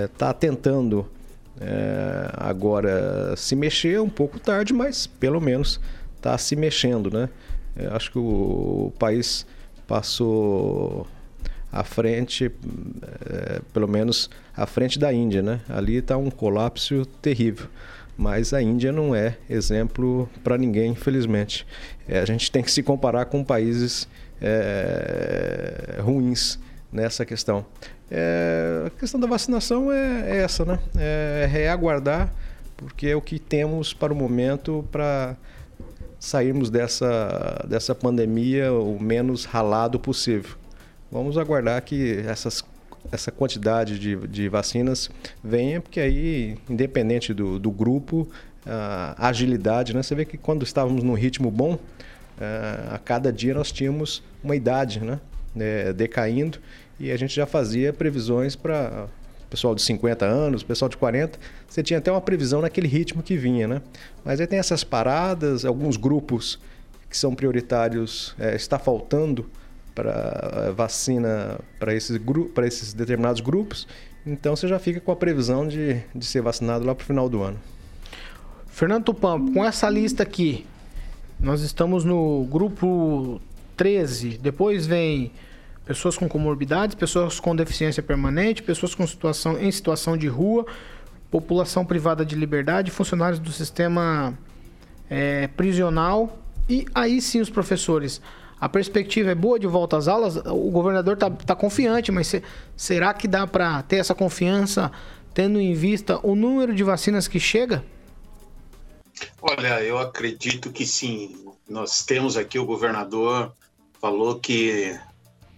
Está é, tentando é, agora se mexer um pouco tarde, mas pelo menos está se mexendo, né? Eu acho que o, o país passou à frente, é, pelo menos à frente da Índia, né? Ali está um colapso terrível. Mas a Índia não é exemplo para ninguém, infelizmente. É, a gente tem que se comparar com países é, ruins nessa questão. É, a questão da vacinação é, é essa, né? É, é aguardar, porque é o que temos para o momento para sairmos dessa, dessa pandemia o menos ralado possível. Vamos aguardar que essas, essa quantidade de, de vacinas venha, porque aí, independente do, do grupo, a agilidade, né? Você vê que quando estávamos num ritmo bom, eh, a cada dia nós tínhamos uma idade, né? É, decaindo e a gente já fazia previsões para pessoal de 50 anos, pessoal de 40, você tinha até uma previsão naquele ritmo que vinha, né? Mas aí tem essas paradas, alguns grupos que são prioritários, é, está faltando para é, vacina para esses, para esses determinados grupos, então você já fica com a previsão de, de ser vacinado lá para o final do ano. Fernando Tupan, com essa lista aqui, nós estamos no grupo 13, depois vem pessoas com comorbidades, pessoas com deficiência permanente, pessoas com situação, em situação de rua, população privada de liberdade, funcionários do sistema é, prisional e aí sim os professores. A perspectiva é boa de volta às aulas? O governador está tá confiante, mas se, será que dá para ter essa confiança tendo em vista o número de vacinas que chega? Olha, eu acredito que sim. Nós temos aqui o governador falou que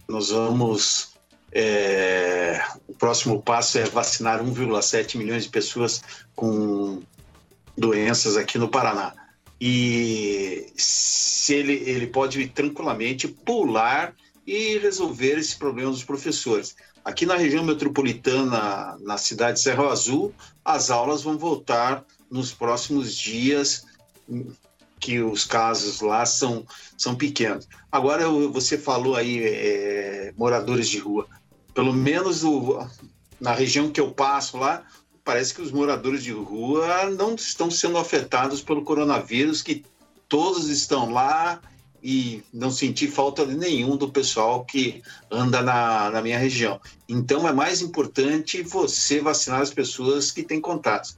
nós vamos. É, o próximo passo é vacinar 1,7 milhões de pessoas com doenças aqui no Paraná. E se ele, ele pode tranquilamente pular e resolver esse problema dos professores. Aqui na região metropolitana, na cidade de Serra Azul, as aulas vão voltar nos próximos dias, que os casos lá são, são pequenos. Agora, você falou aí, é, moradores de rua. Pelo menos o, na região que eu passo lá, parece que os moradores de rua não estão sendo afetados pelo coronavírus, que todos estão lá e não senti falta de nenhum do pessoal que anda na, na minha região. Então é mais importante você vacinar as pessoas que têm contatos.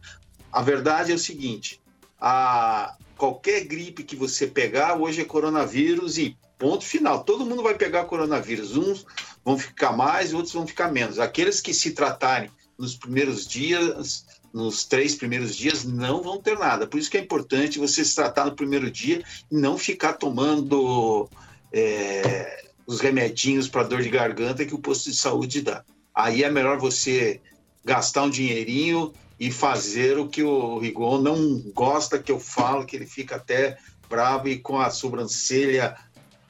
A verdade é o seguinte: a, qualquer gripe que você pegar hoje é coronavírus e ponto final. Todo mundo vai pegar coronavírus. Uns vão ficar mais, outros vão ficar menos. Aqueles que se tratarem nos primeiros dias, nos três primeiros dias, não vão ter nada. Por isso que é importante você se tratar no primeiro dia e não ficar tomando é, os remedinhos para dor de garganta que o posto de saúde dá. Aí é melhor você gastar um dinheirinho e fazer o que o Rigon não gosta que eu falo, que ele fica até bravo e com a sobrancelha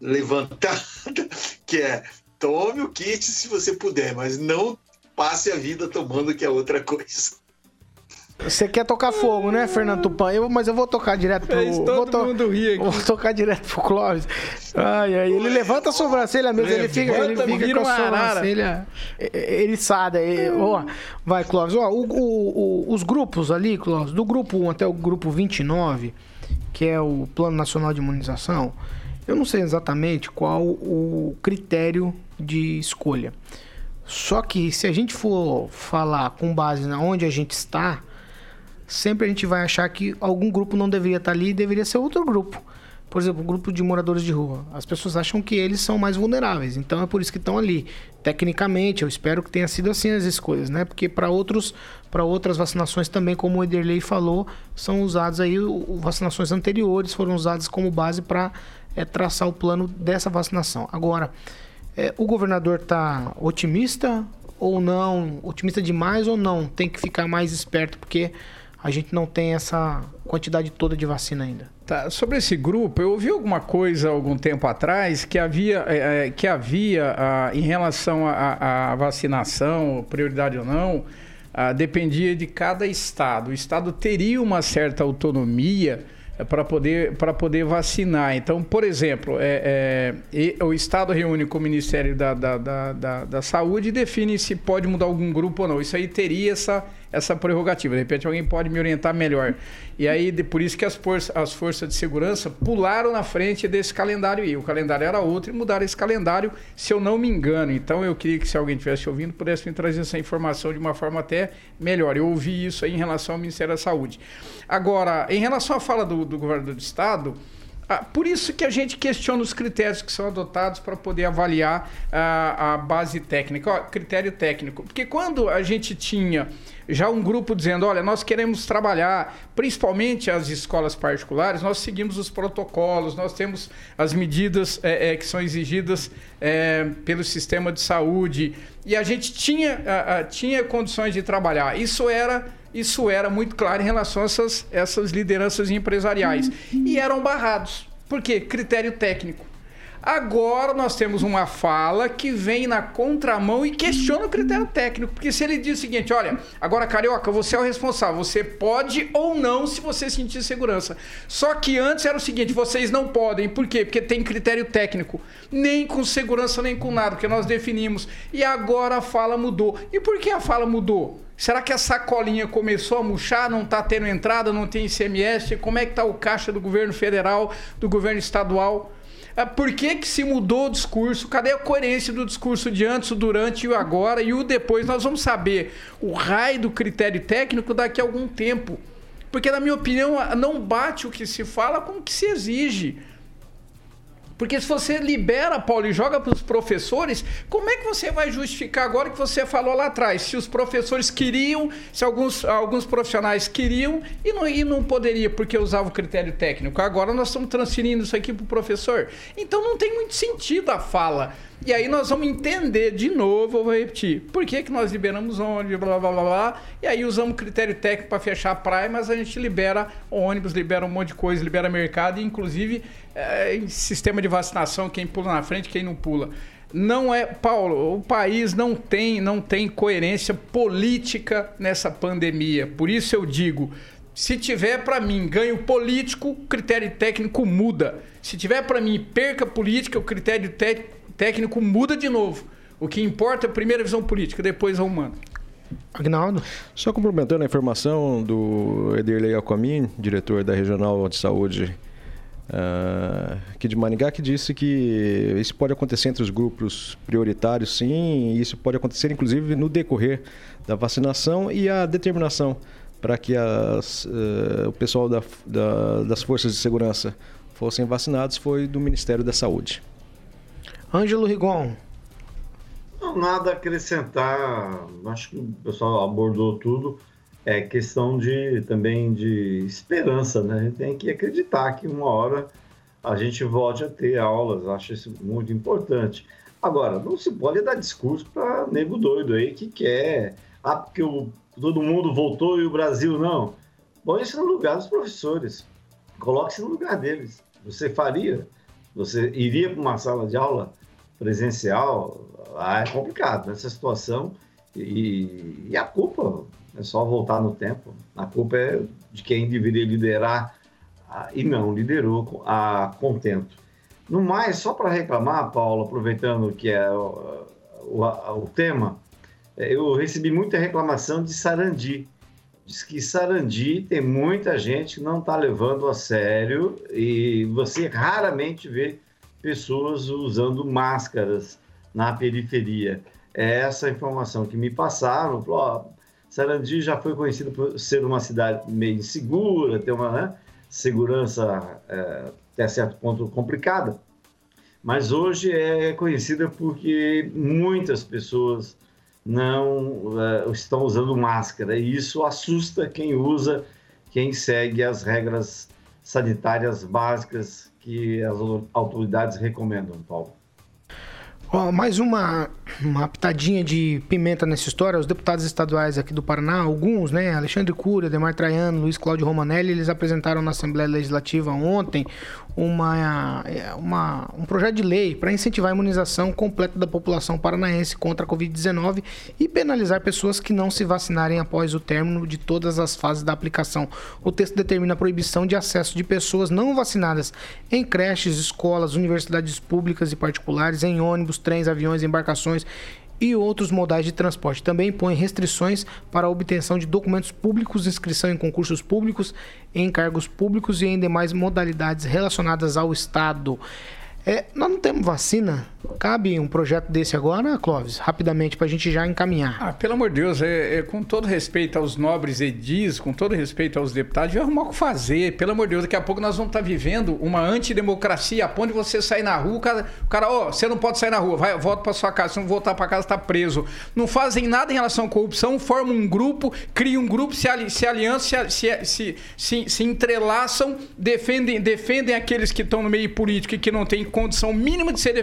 levantada, (laughs) que é tome o kit se você puder, mas não passe a vida tomando que é outra coisa. Você quer tocar fogo, né, Fernando Tupan? Eu, mas eu vou tocar direto pro. Fez todo vou to... mundo rir aqui. Vou tocar direto pro Clóvis. Ai, ai, ele levanta a sobrancelha mesmo, ele fica, ele fica com a sobrancelha eriçada. Ó, vai, Clóvis. Ó, o, o, o, os grupos ali, Clóvis, do grupo 1 até o grupo 29, que é o Plano Nacional de Imunização, eu não sei exatamente qual o critério de escolha. Só que se a gente for falar com base na onde a gente está, sempre a gente vai achar que algum grupo não deveria estar ali e deveria ser outro grupo. Por exemplo, o um grupo de moradores de rua. As pessoas acham que eles são mais vulneráveis, então é por isso que estão ali. Tecnicamente, eu espero que tenha sido assim as escolhas, né? Porque para outros, para outras vacinações também, como o Ederley falou, são usados aí vacinações anteriores foram usadas como base para é, traçar o plano dessa vacinação. Agora, é, o governador está otimista ou não? Otimista demais ou não? Tem que ficar mais esperto porque a gente não tem essa quantidade toda de vacina ainda. Tá, sobre esse grupo, eu ouvi alguma coisa algum tempo atrás que havia, é, é que havia ah, em relação à vacinação, prioridade ou não, ah, dependia de cada estado. O estado teria uma certa autonomia para poder, poder vacinar. Então, por exemplo, é, é, o Estado reúne com o Ministério da, da, da, da, da Saúde e define se pode mudar algum grupo ou não. Isso aí teria essa essa prerrogativa. De repente alguém pode me orientar melhor. E aí, de, por isso que as, força, as forças de segurança pularam na frente desse calendário aí. O calendário era outro e mudaram esse calendário, se eu não me engano. Então eu queria que se alguém estivesse ouvindo, pudesse me trazer essa informação de uma forma até melhor. Eu ouvi isso aí em relação ao Ministério da Saúde. Agora, em relação à fala do, do governador do Estado, por isso que a gente questiona os critérios que são adotados para poder avaliar ah, a base técnica. Ó, critério técnico. Porque quando a gente tinha já um grupo dizendo: olha, nós queremos trabalhar, principalmente as escolas particulares, nós seguimos os protocolos, nós temos as medidas é, é, que são exigidas é, pelo sistema de saúde, e a gente tinha, a, a, tinha condições de trabalhar. Isso era. Isso era muito claro em relação a essas, essas lideranças empresariais. E eram barrados. Por quê? Critério técnico. Agora nós temos uma fala que vem na contramão e questiona o critério técnico. Porque se ele diz o seguinte: olha, agora, Carioca, você é o responsável. Você pode ou não se você sentir segurança. Só que antes era o seguinte: vocês não podem. Por quê? Porque tem critério técnico. Nem com segurança, nem com nada, que nós definimos. E agora a fala mudou. E por que a fala mudou? Será que a sacolinha começou a murchar, não está tendo entrada, não tem ICMS? Como é que está o caixa do governo federal, do governo estadual? É, por que, que se mudou o discurso? Cadê a coerência do discurso de antes, o durante e o agora e o depois? Nós vamos saber o raio do critério técnico daqui a algum tempo. Porque, na minha opinião, não bate o que se fala com o que se exige. Porque se você libera, Paulo, e joga para os professores, como é que você vai justificar agora que você falou lá atrás? Se os professores queriam, se alguns, alguns profissionais queriam e não, e não poderia porque usava o critério técnico. Agora nós estamos transferindo isso aqui para o professor. Então não tem muito sentido a fala. E aí nós vamos entender de novo, vou repetir, por que, que nós liberamos onde, blá blá blá blá, e aí usamos critério técnico para fechar a praia, mas a gente libera ônibus, libera um monte de coisa, libera mercado, e inclusive é, sistema de vacinação, quem pula na frente, quem não pula. Não é, Paulo, o país não tem, não tem coerência política nessa pandemia. Por isso eu digo, se tiver para mim ganho político, critério técnico muda. Se tiver para mim perca política, o critério técnico técnico muda de novo. O que importa é a primeira visão política, depois a humana. Agnaldo? Só complementando a informação do Ederlei Alcomin, diretor da Regional de Saúde uh, aqui de Maringá, que disse que isso pode acontecer entre os grupos prioritários, sim, e isso pode acontecer inclusive no decorrer da vacinação e a determinação para que as, uh, o pessoal da, da, das forças de segurança fossem vacinados foi do Ministério da Saúde. Ângelo Rigon. Não, nada a acrescentar. Acho que o pessoal abordou tudo. É questão de também de esperança, né? A gente tem que acreditar que uma hora a gente volte a ter aulas. Acho isso muito importante. Agora, não se pode dar discurso para nego doido aí que quer. Ah, porque o, todo mundo voltou e o Brasil não. Põe isso no lugar dos professores. Coloque-se no lugar deles. Você faria? Você iria para uma sala de aula presencial, ah, é complicado nessa situação. E, e, a culpa é só voltar no tempo. A culpa é de quem deveria liderar e não liderou a contento. No mais, só para reclamar, Paulo, aproveitando que é o, o, o tema, é, eu recebi muita reclamação de Sarandi. Diz que Sarandi tem muita gente que não está levando a sério e você raramente vê pessoas usando máscaras na periferia. É essa informação que me passaram. Ó, Sarandi já foi conhecido por ser uma cidade meio insegura, ter uma né, segurança é, até certo ponto complicada, mas hoje é conhecida porque muitas pessoas não é, estão usando máscara e isso assusta quem usa, quem segue as regras sanitárias básicas que as autoridades recomendam, Paulo. Oh, mais uma, uma pitadinha de pimenta nessa história. Os deputados estaduais aqui do Paraná, alguns, né? Alexandre Cura, Demar Traiano, Luiz Cláudio Romanelli, eles apresentaram na Assembleia Legislativa ontem uma, uma, um projeto de lei para incentivar a imunização completa da população paranaense contra a Covid-19 e penalizar pessoas que não se vacinarem após o término de todas as fases da aplicação. O texto determina a proibição de acesso de pessoas não vacinadas em creches, escolas, universidades públicas e particulares, em ônibus, trens, aviões, embarcações e outros modais de transporte. Também põe restrições para a obtenção de documentos públicos, inscrição em concursos públicos, em cargos públicos e em demais modalidades relacionadas ao Estado. É, nós não temos vacina. Cabe um projeto desse agora, Clóvis? Rapidamente, para a gente já encaminhar. Ah, pelo amor de Deus, é, é, com todo respeito aos nobres edis, com todo respeito aos deputados, vai arrumar o que fazer. Pelo amor de Deus, daqui a pouco nós vamos estar tá vivendo uma antidemocracia, a ponto de você sair na rua, o cara, cara ó, você não pode sair na rua, vai, volta para sua casa, se não voltar para casa, está preso. Não fazem nada em relação à corrupção, formam um grupo, criam um grupo, se, ali, se aliançam, se, se, se, se entrelaçam, defendem, defendem aqueles que estão no meio político e que não têm condição mínima de ser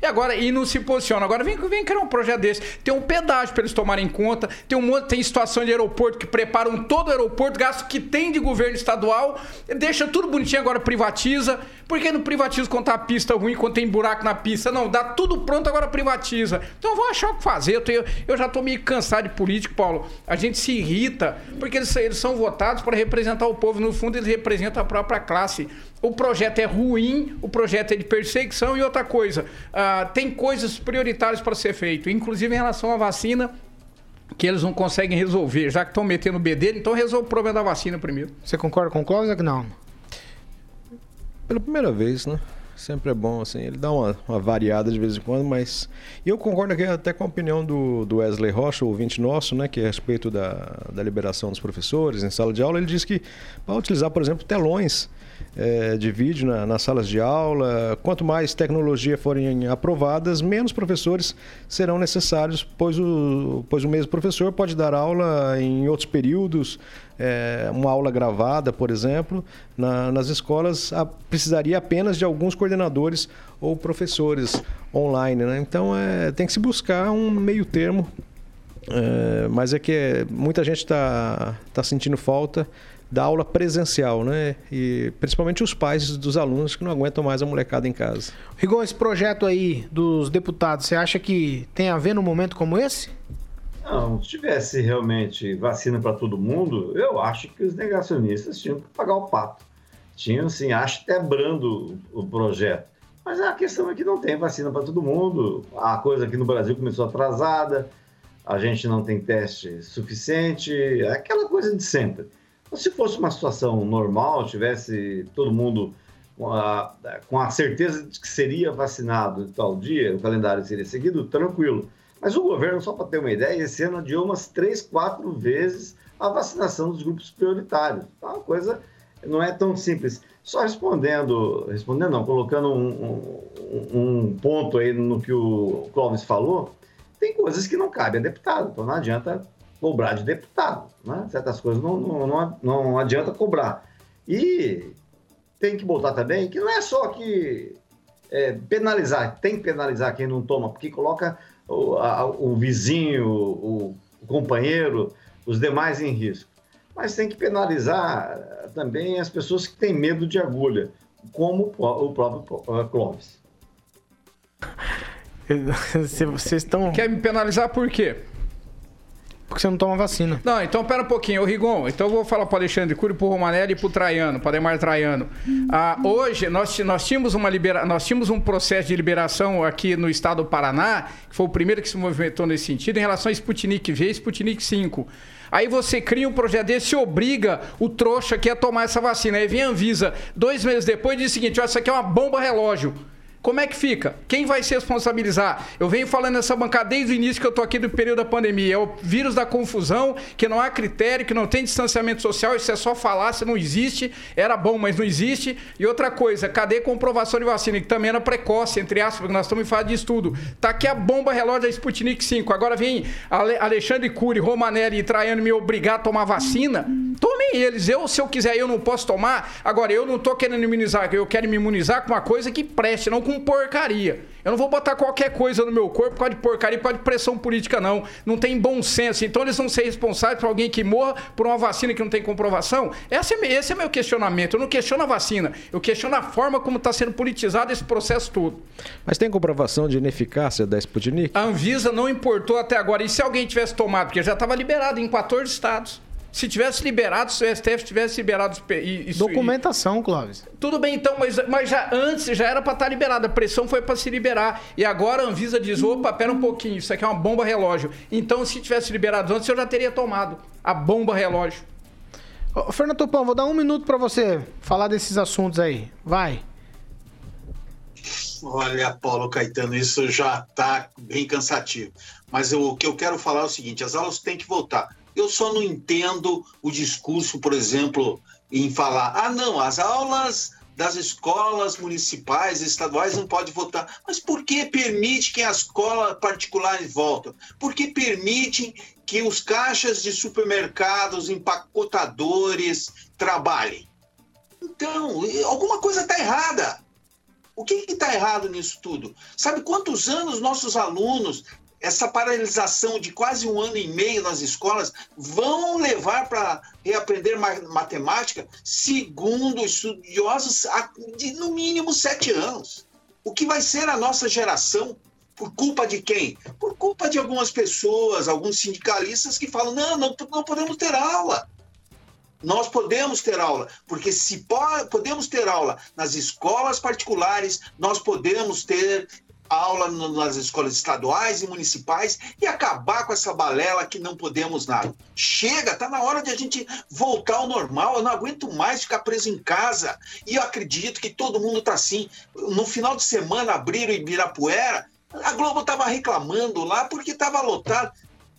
e agora e não se posiciona. Agora vem, vem criar um projeto desse. Tem um pedágio para eles tomarem conta, tem um monte, tem situação de aeroporto que preparam todo o aeroporto, gasto que tem de governo estadual, deixa tudo bonitinho, agora privatiza. Por que não privatiza quando tá a pista ruim, quando tem buraco na pista? Não, dá tudo pronto, agora privatiza. Então vou achar o que fazer. Eu, eu já tô meio cansado de político, Paulo. A gente se irrita, porque eles, eles são votados para representar o povo. No fundo, eles representam a própria classe. O projeto é ruim, o projeto é de perseguição e outra coisa, uh, tem coisas prioritárias para ser feito, inclusive em relação à vacina, que eles não conseguem resolver, já que estão metendo o B dele, então resolve o problema da vacina primeiro. Você concorda com o Cláudio ou não? Pela primeira vez, né? Sempre é bom, assim, ele dá uma, uma variada de vez em quando, mas. E eu concordo aqui até com a opinião do, do Wesley Rocha, ouvinte nosso, né, que é a respeito da, da liberação dos professores em sala de aula. Ele diz que para utilizar, por exemplo, telões é, de vídeo na, nas salas de aula. Quanto mais tecnologia forem aprovadas, menos professores serão necessários, pois o, pois o mesmo professor pode dar aula em outros períodos, é, uma aula gravada, por exemplo, na, nas escolas a, precisaria apenas de alguns coordenadores ou professores online. Né? Então é, tem que se buscar um meio termo, é, mas é que muita gente está tá sentindo falta da aula presencial, né? E principalmente os pais dos alunos que não aguentam mais a molecada em casa. Rigon, esse projeto aí dos deputados, você acha que tem a ver num momento como esse? Não, se tivesse realmente vacina para todo mundo, eu acho que os negacionistas tinham que pagar o pato. Tinham, assim, acho até brando o projeto. Mas a questão é que não tem vacina para todo mundo. A coisa aqui no Brasil começou atrasada, a gente não tem teste suficiente, é aquela coisa de sempre. Se fosse uma situação normal, tivesse todo mundo com a, com a certeza de que seria vacinado tal dia, o calendário seria seguido, tranquilo. Mas o governo, só para ter uma ideia, esse ano adiou umas três, quatro vezes a vacinação dos grupos prioritários. Então, a coisa não é tão simples. Só respondendo, respondendo não, colocando um, um, um ponto aí no que o Clóvis falou, tem coisas que não cabem a deputado, então não adianta cobrar de deputado. Né? Certas coisas não, não, não adianta cobrar. E tem que botar também que não é só que é, penalizar, tem que penalizar quem não toma, porque coloca o, a, o vizinho, o, o, companheiro, os demais em risco. Mas tem que penalizar também as pessoas que têm medo de agulha, como o próprio Clóvis. (laughs) Vocês estão. Quer me penalizar por quê? Porque você não toma vacina. Não, então pera um pouquinho, ô Rigon. Então eu vou falar para Alexandre Cury, para Romanelli e para o Traiano, para Demar Traiano. Ah, hoje nós, nós, tínhamos uma libera... nós tínhamos um processo de liberação aqui no estado do Paraná, que foi o primeiro que se movimentou nesse sentido, em relação a Sputnik V e Sputnik 5. Aí você cria um projeto desse e obriga o trouxa que a tomar essa vacina. Aí vem a Anvisa, dois meses depois, diz o seguinte: olha, isso aqui é uma bomba relógio. Como é que fica? Quem vai se responsabilizar? Eu venho falando nessa bancada desde o início que eu tô aqui do período da pandemia. É o vírus da confusão, que não há critério, que não tem distanciamento social, isso é só falácia, não existe. Era bom, mas não existe. E outra coisa, cadê comprovação de vacina? Que também era precoce, entre aspas, porque nós estamos em fase de estudo. Tá aqui a bomba relógio da Sputnik 5. Agora vem Alexandre Cury, Romanelli e Traiano me obrigar a tomar vacina. Tomem eles. Eu, se eu quiser, eu não posso tomar. Agora, eu não tô querendo imunizar, eu quero me imunizar com uma coisa que preste, não com porcaria. Eu não vou botar qualquer coisa no meu corpo por causa de porcaria, por causa de pressão política, não. Não tem bom senso. Então eles vão ser responsáveis por alguém que morra por uma vacina que não tem comprovação? Esse é, esse é meu questionamento. Eu não questiono a vacina, eu questiono a forma como está sendo politizado esse processo todo. Mas tem comprovação de ineficácia da Sputnik? A Anvisa não importou até agora. E se alguém tivesse tomado? Porque já estava liberado em 14 estados. Se tivesse liberado, se o STF tivesse liberado isso. Documentação, Clóvis. Tudo bem, então, mas, mas já antes já era para estar tá liberado. A pressão foi para se liberar. E agora a Anvisa diz: opa, pera um pouquinho, isso aqui é uma bomba relógio. Então, se tivesse liberado antes, eu já teria tomado a bomba relógio. Ô, Fernando Tupão, vou dar um minuto para você falar desses assuntos aí. Vai. Olha, Paulo Caetano, isso já está bem cansativo. Mas eu, o que eu quero falar é o seguinte: as aulas têm que voltar. Eu só não entendo o discurso, por exemplo, em falar: ah, não, as aulas das escolas municipais estaduais não pode votar. Mas por que permite que as escolas particulares votem? Por que permitem que os caixas de supermercados, empacotadores trabalhem? Então, alguma coisa está errada. O que está errado nisso tudo? Sabe quantos anos nossos alunos, essa paralisação de quase um ano e meio nas escolas, vão levar para reaprender matemática? Segundo estudiosos, de no mínimo sete anos. O que vai ser a nossa geração? Por culpa de quem? Por culpa de algumas pessoas, alguns sindicalistas que falam: não, não, não podemos ter aula. Nós podemos ter aula, porque se po podemos ter aula nas escolas particulares, nós podemos ter aula nas escolas estaduais e municipais e acabar com essa balela que não podemos nada. Chega, tá na hora de a gente voltar ao normal. Eu não aguento mais ficar preso em casa. E eu acredito que todo mundo tá assim. No final de semana abriram Ibirapuera, a Globo estava reclamando lá porque estava lotado.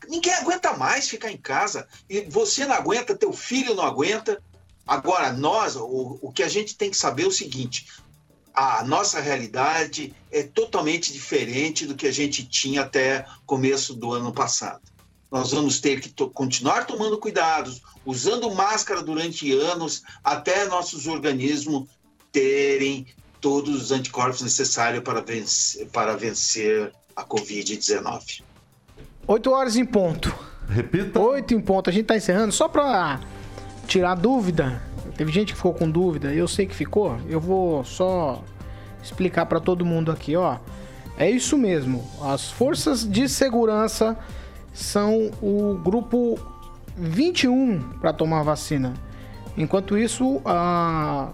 Ninguém aguenta mais ficar em casa. E você não aguenta, teu filho não aguenta. Agora, nós, o, o que a gente tem que saber é o seguinte: a nossa realidade é totalmente diferente do que a gente tinha até começo do ano passado. Nós vamos ter que to continuar tomando cuidados, usando máscara durante anos, até nossos organismos terem todos os anticorpos necessários para vencer, para vencer a Covid-19. 8 horas em ponto. Repita. 8 em ponto. A gente tá encerrando. Só para tirar dúvida. Teve gente que ficou com dúvida. Eu sei que ficou. Eu vou só explicar para todo mundo aqui, ó. É isso mesmo. As forças de segurança são o grupo 21 para tomar vacina. Enquanto isso, a,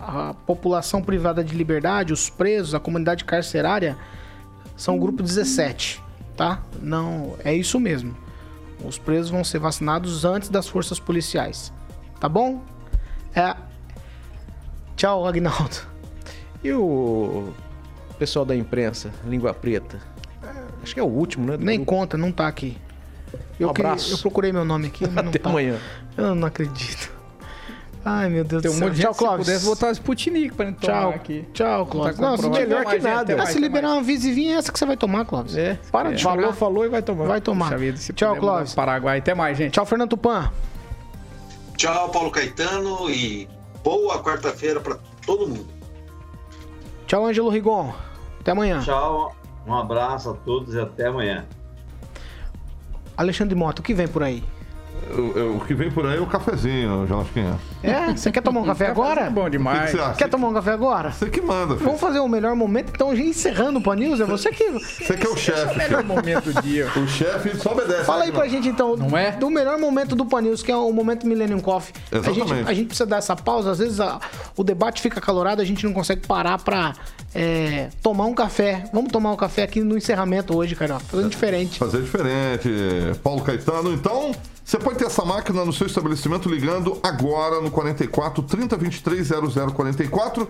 a população privada de liberdade, os presos, a comunidade carcerária são o grupo 17 tá? Não, é isso mesmo. Os presos vão ser vacinados antes das forças policiais. Tá bom? É. Tchau, Agnaldo. E o pessoal da imprensa, língua preta? Acho que é o último, né? Nem conta, não tá aqui. Eu, um abraço. Queria, eu procurei meu nome aqui, mas (laughs) não Até tá. amanhã. Eu não acredito. Ai, meu Deus Tem do um céu. monte de Tchau, gente, se Clóvis. pudesse botar Sputnik pra gente Tchau. tomar aqui. Tchau, Clóvis. Tá Não, melhor que nada. Ah, se liberar mais. uma visivinha, é essa que você vai tomar, Clóvis. É. Para de Falou, chorar. falou e vai tomar. Vai tomar. Vida, Tchau, Clóvis. Paraguai. Até mais, gente. Tchau, Fernando Tupan. Tchau, Paulo Caetano, e boa quarta-feira para todo mundo. Tchau, Ângelo Rigon. Até amanhã. Tchau, um abraço a todos e até amanhã. Alexandre Mota, o que vem por aí? O, o- o que vem por aí é o cafezinho, Jonathan. É? Você quer tomar um café agora? É bom O que demais. que você acha? Quer tomar um café agora? Você que manda, filho. Vamos fazer o melhor momento, então, já encerrando o Pan News, é você que... Você que é o chefe. Melhor momento do dia. O chefe só obedece. Fala né, aí pra gente, então, Não é? do melhor momento do Pan News, que é o momento Millennium Coffee. A gente, Exatamente. a gente precisa dar essa pausa, às vezes a- o debate fica calorado, a gente não consegue parar pra é, tomar um café. Vamos tomar um café aqui no encerramento hoje, cara, fazendo diferente. Fazer diferente. Paulo Caetano, então, você pode ter essa máquina no seu estabelecimento ligando agora no 44 3023 0044.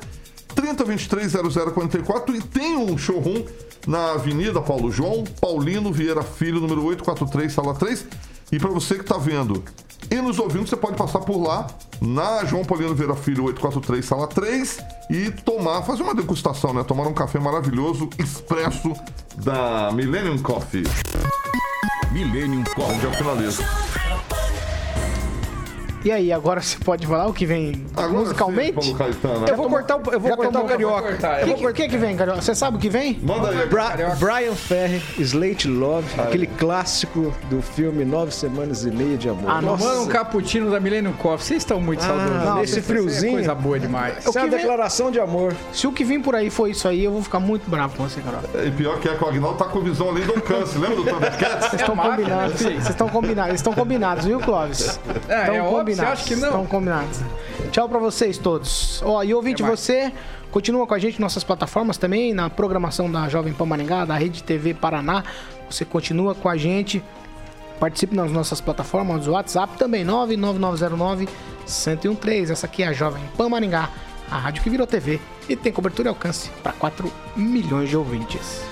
3023 0044 e tem um showroom na Avenida Paulo João, Paulino Vieira Filho, número 843, sala 3. E para você que está vendo e nos ouvindo, você pode passar por lá na João Paulino Vieira Filho, 843, sala 3 e tomar, fazer uma degustação, né? Tomar um café maravilhoso, expresso da Millennium Coffee. Millennium Onde Coffee. eu finalizo. E aí, agora você pode falar o que vem Agora musicalmente? sim, Caetano. Eu vou cortar, o- eu vou cortar tomou- o carioca. cortar, O que, que, que vem, Carioca? Você sabe o que vem? Manda aí. Bra- Brian Ferry, Slate Love, aquele clássico do filme Nove Semanas e Meia de Amor. Ah, nossa. Tomando um cappuccino da Millennium Coffee. Vocês estão muito saudosos. não, Isso nesse é friozinho. coisa boa demais. Isso é uma que vem- declaração de amor. Se o que vem por aí for isso aí, eu vou ficar muito bravo com você, Carioca. E pior que é que o Agnaldo tá com visão além do alcance. Lembra do (laughs) Thundercats? Vocês estão máquina, combinados. filho. Vocês estão combinados. Eles estão combinados, viu, Clóvis? É, Estão é óbvio, você acha que não? Estão combinados. Tchau pra vocês todos. Ó, e ouvinte, você continua com a gente em nossas plataformas também, na programação da Jovem Pan Maringá, da Rede TV Paraná. Você continua com a gente. Participe nas nossas plataformas, do WhatsApp também, 99909-1013. Essa aqui é a Jovem Pan Maringá, a rádio que virou TV e tem cobertura e alcance para 4 milhões de ouvintes.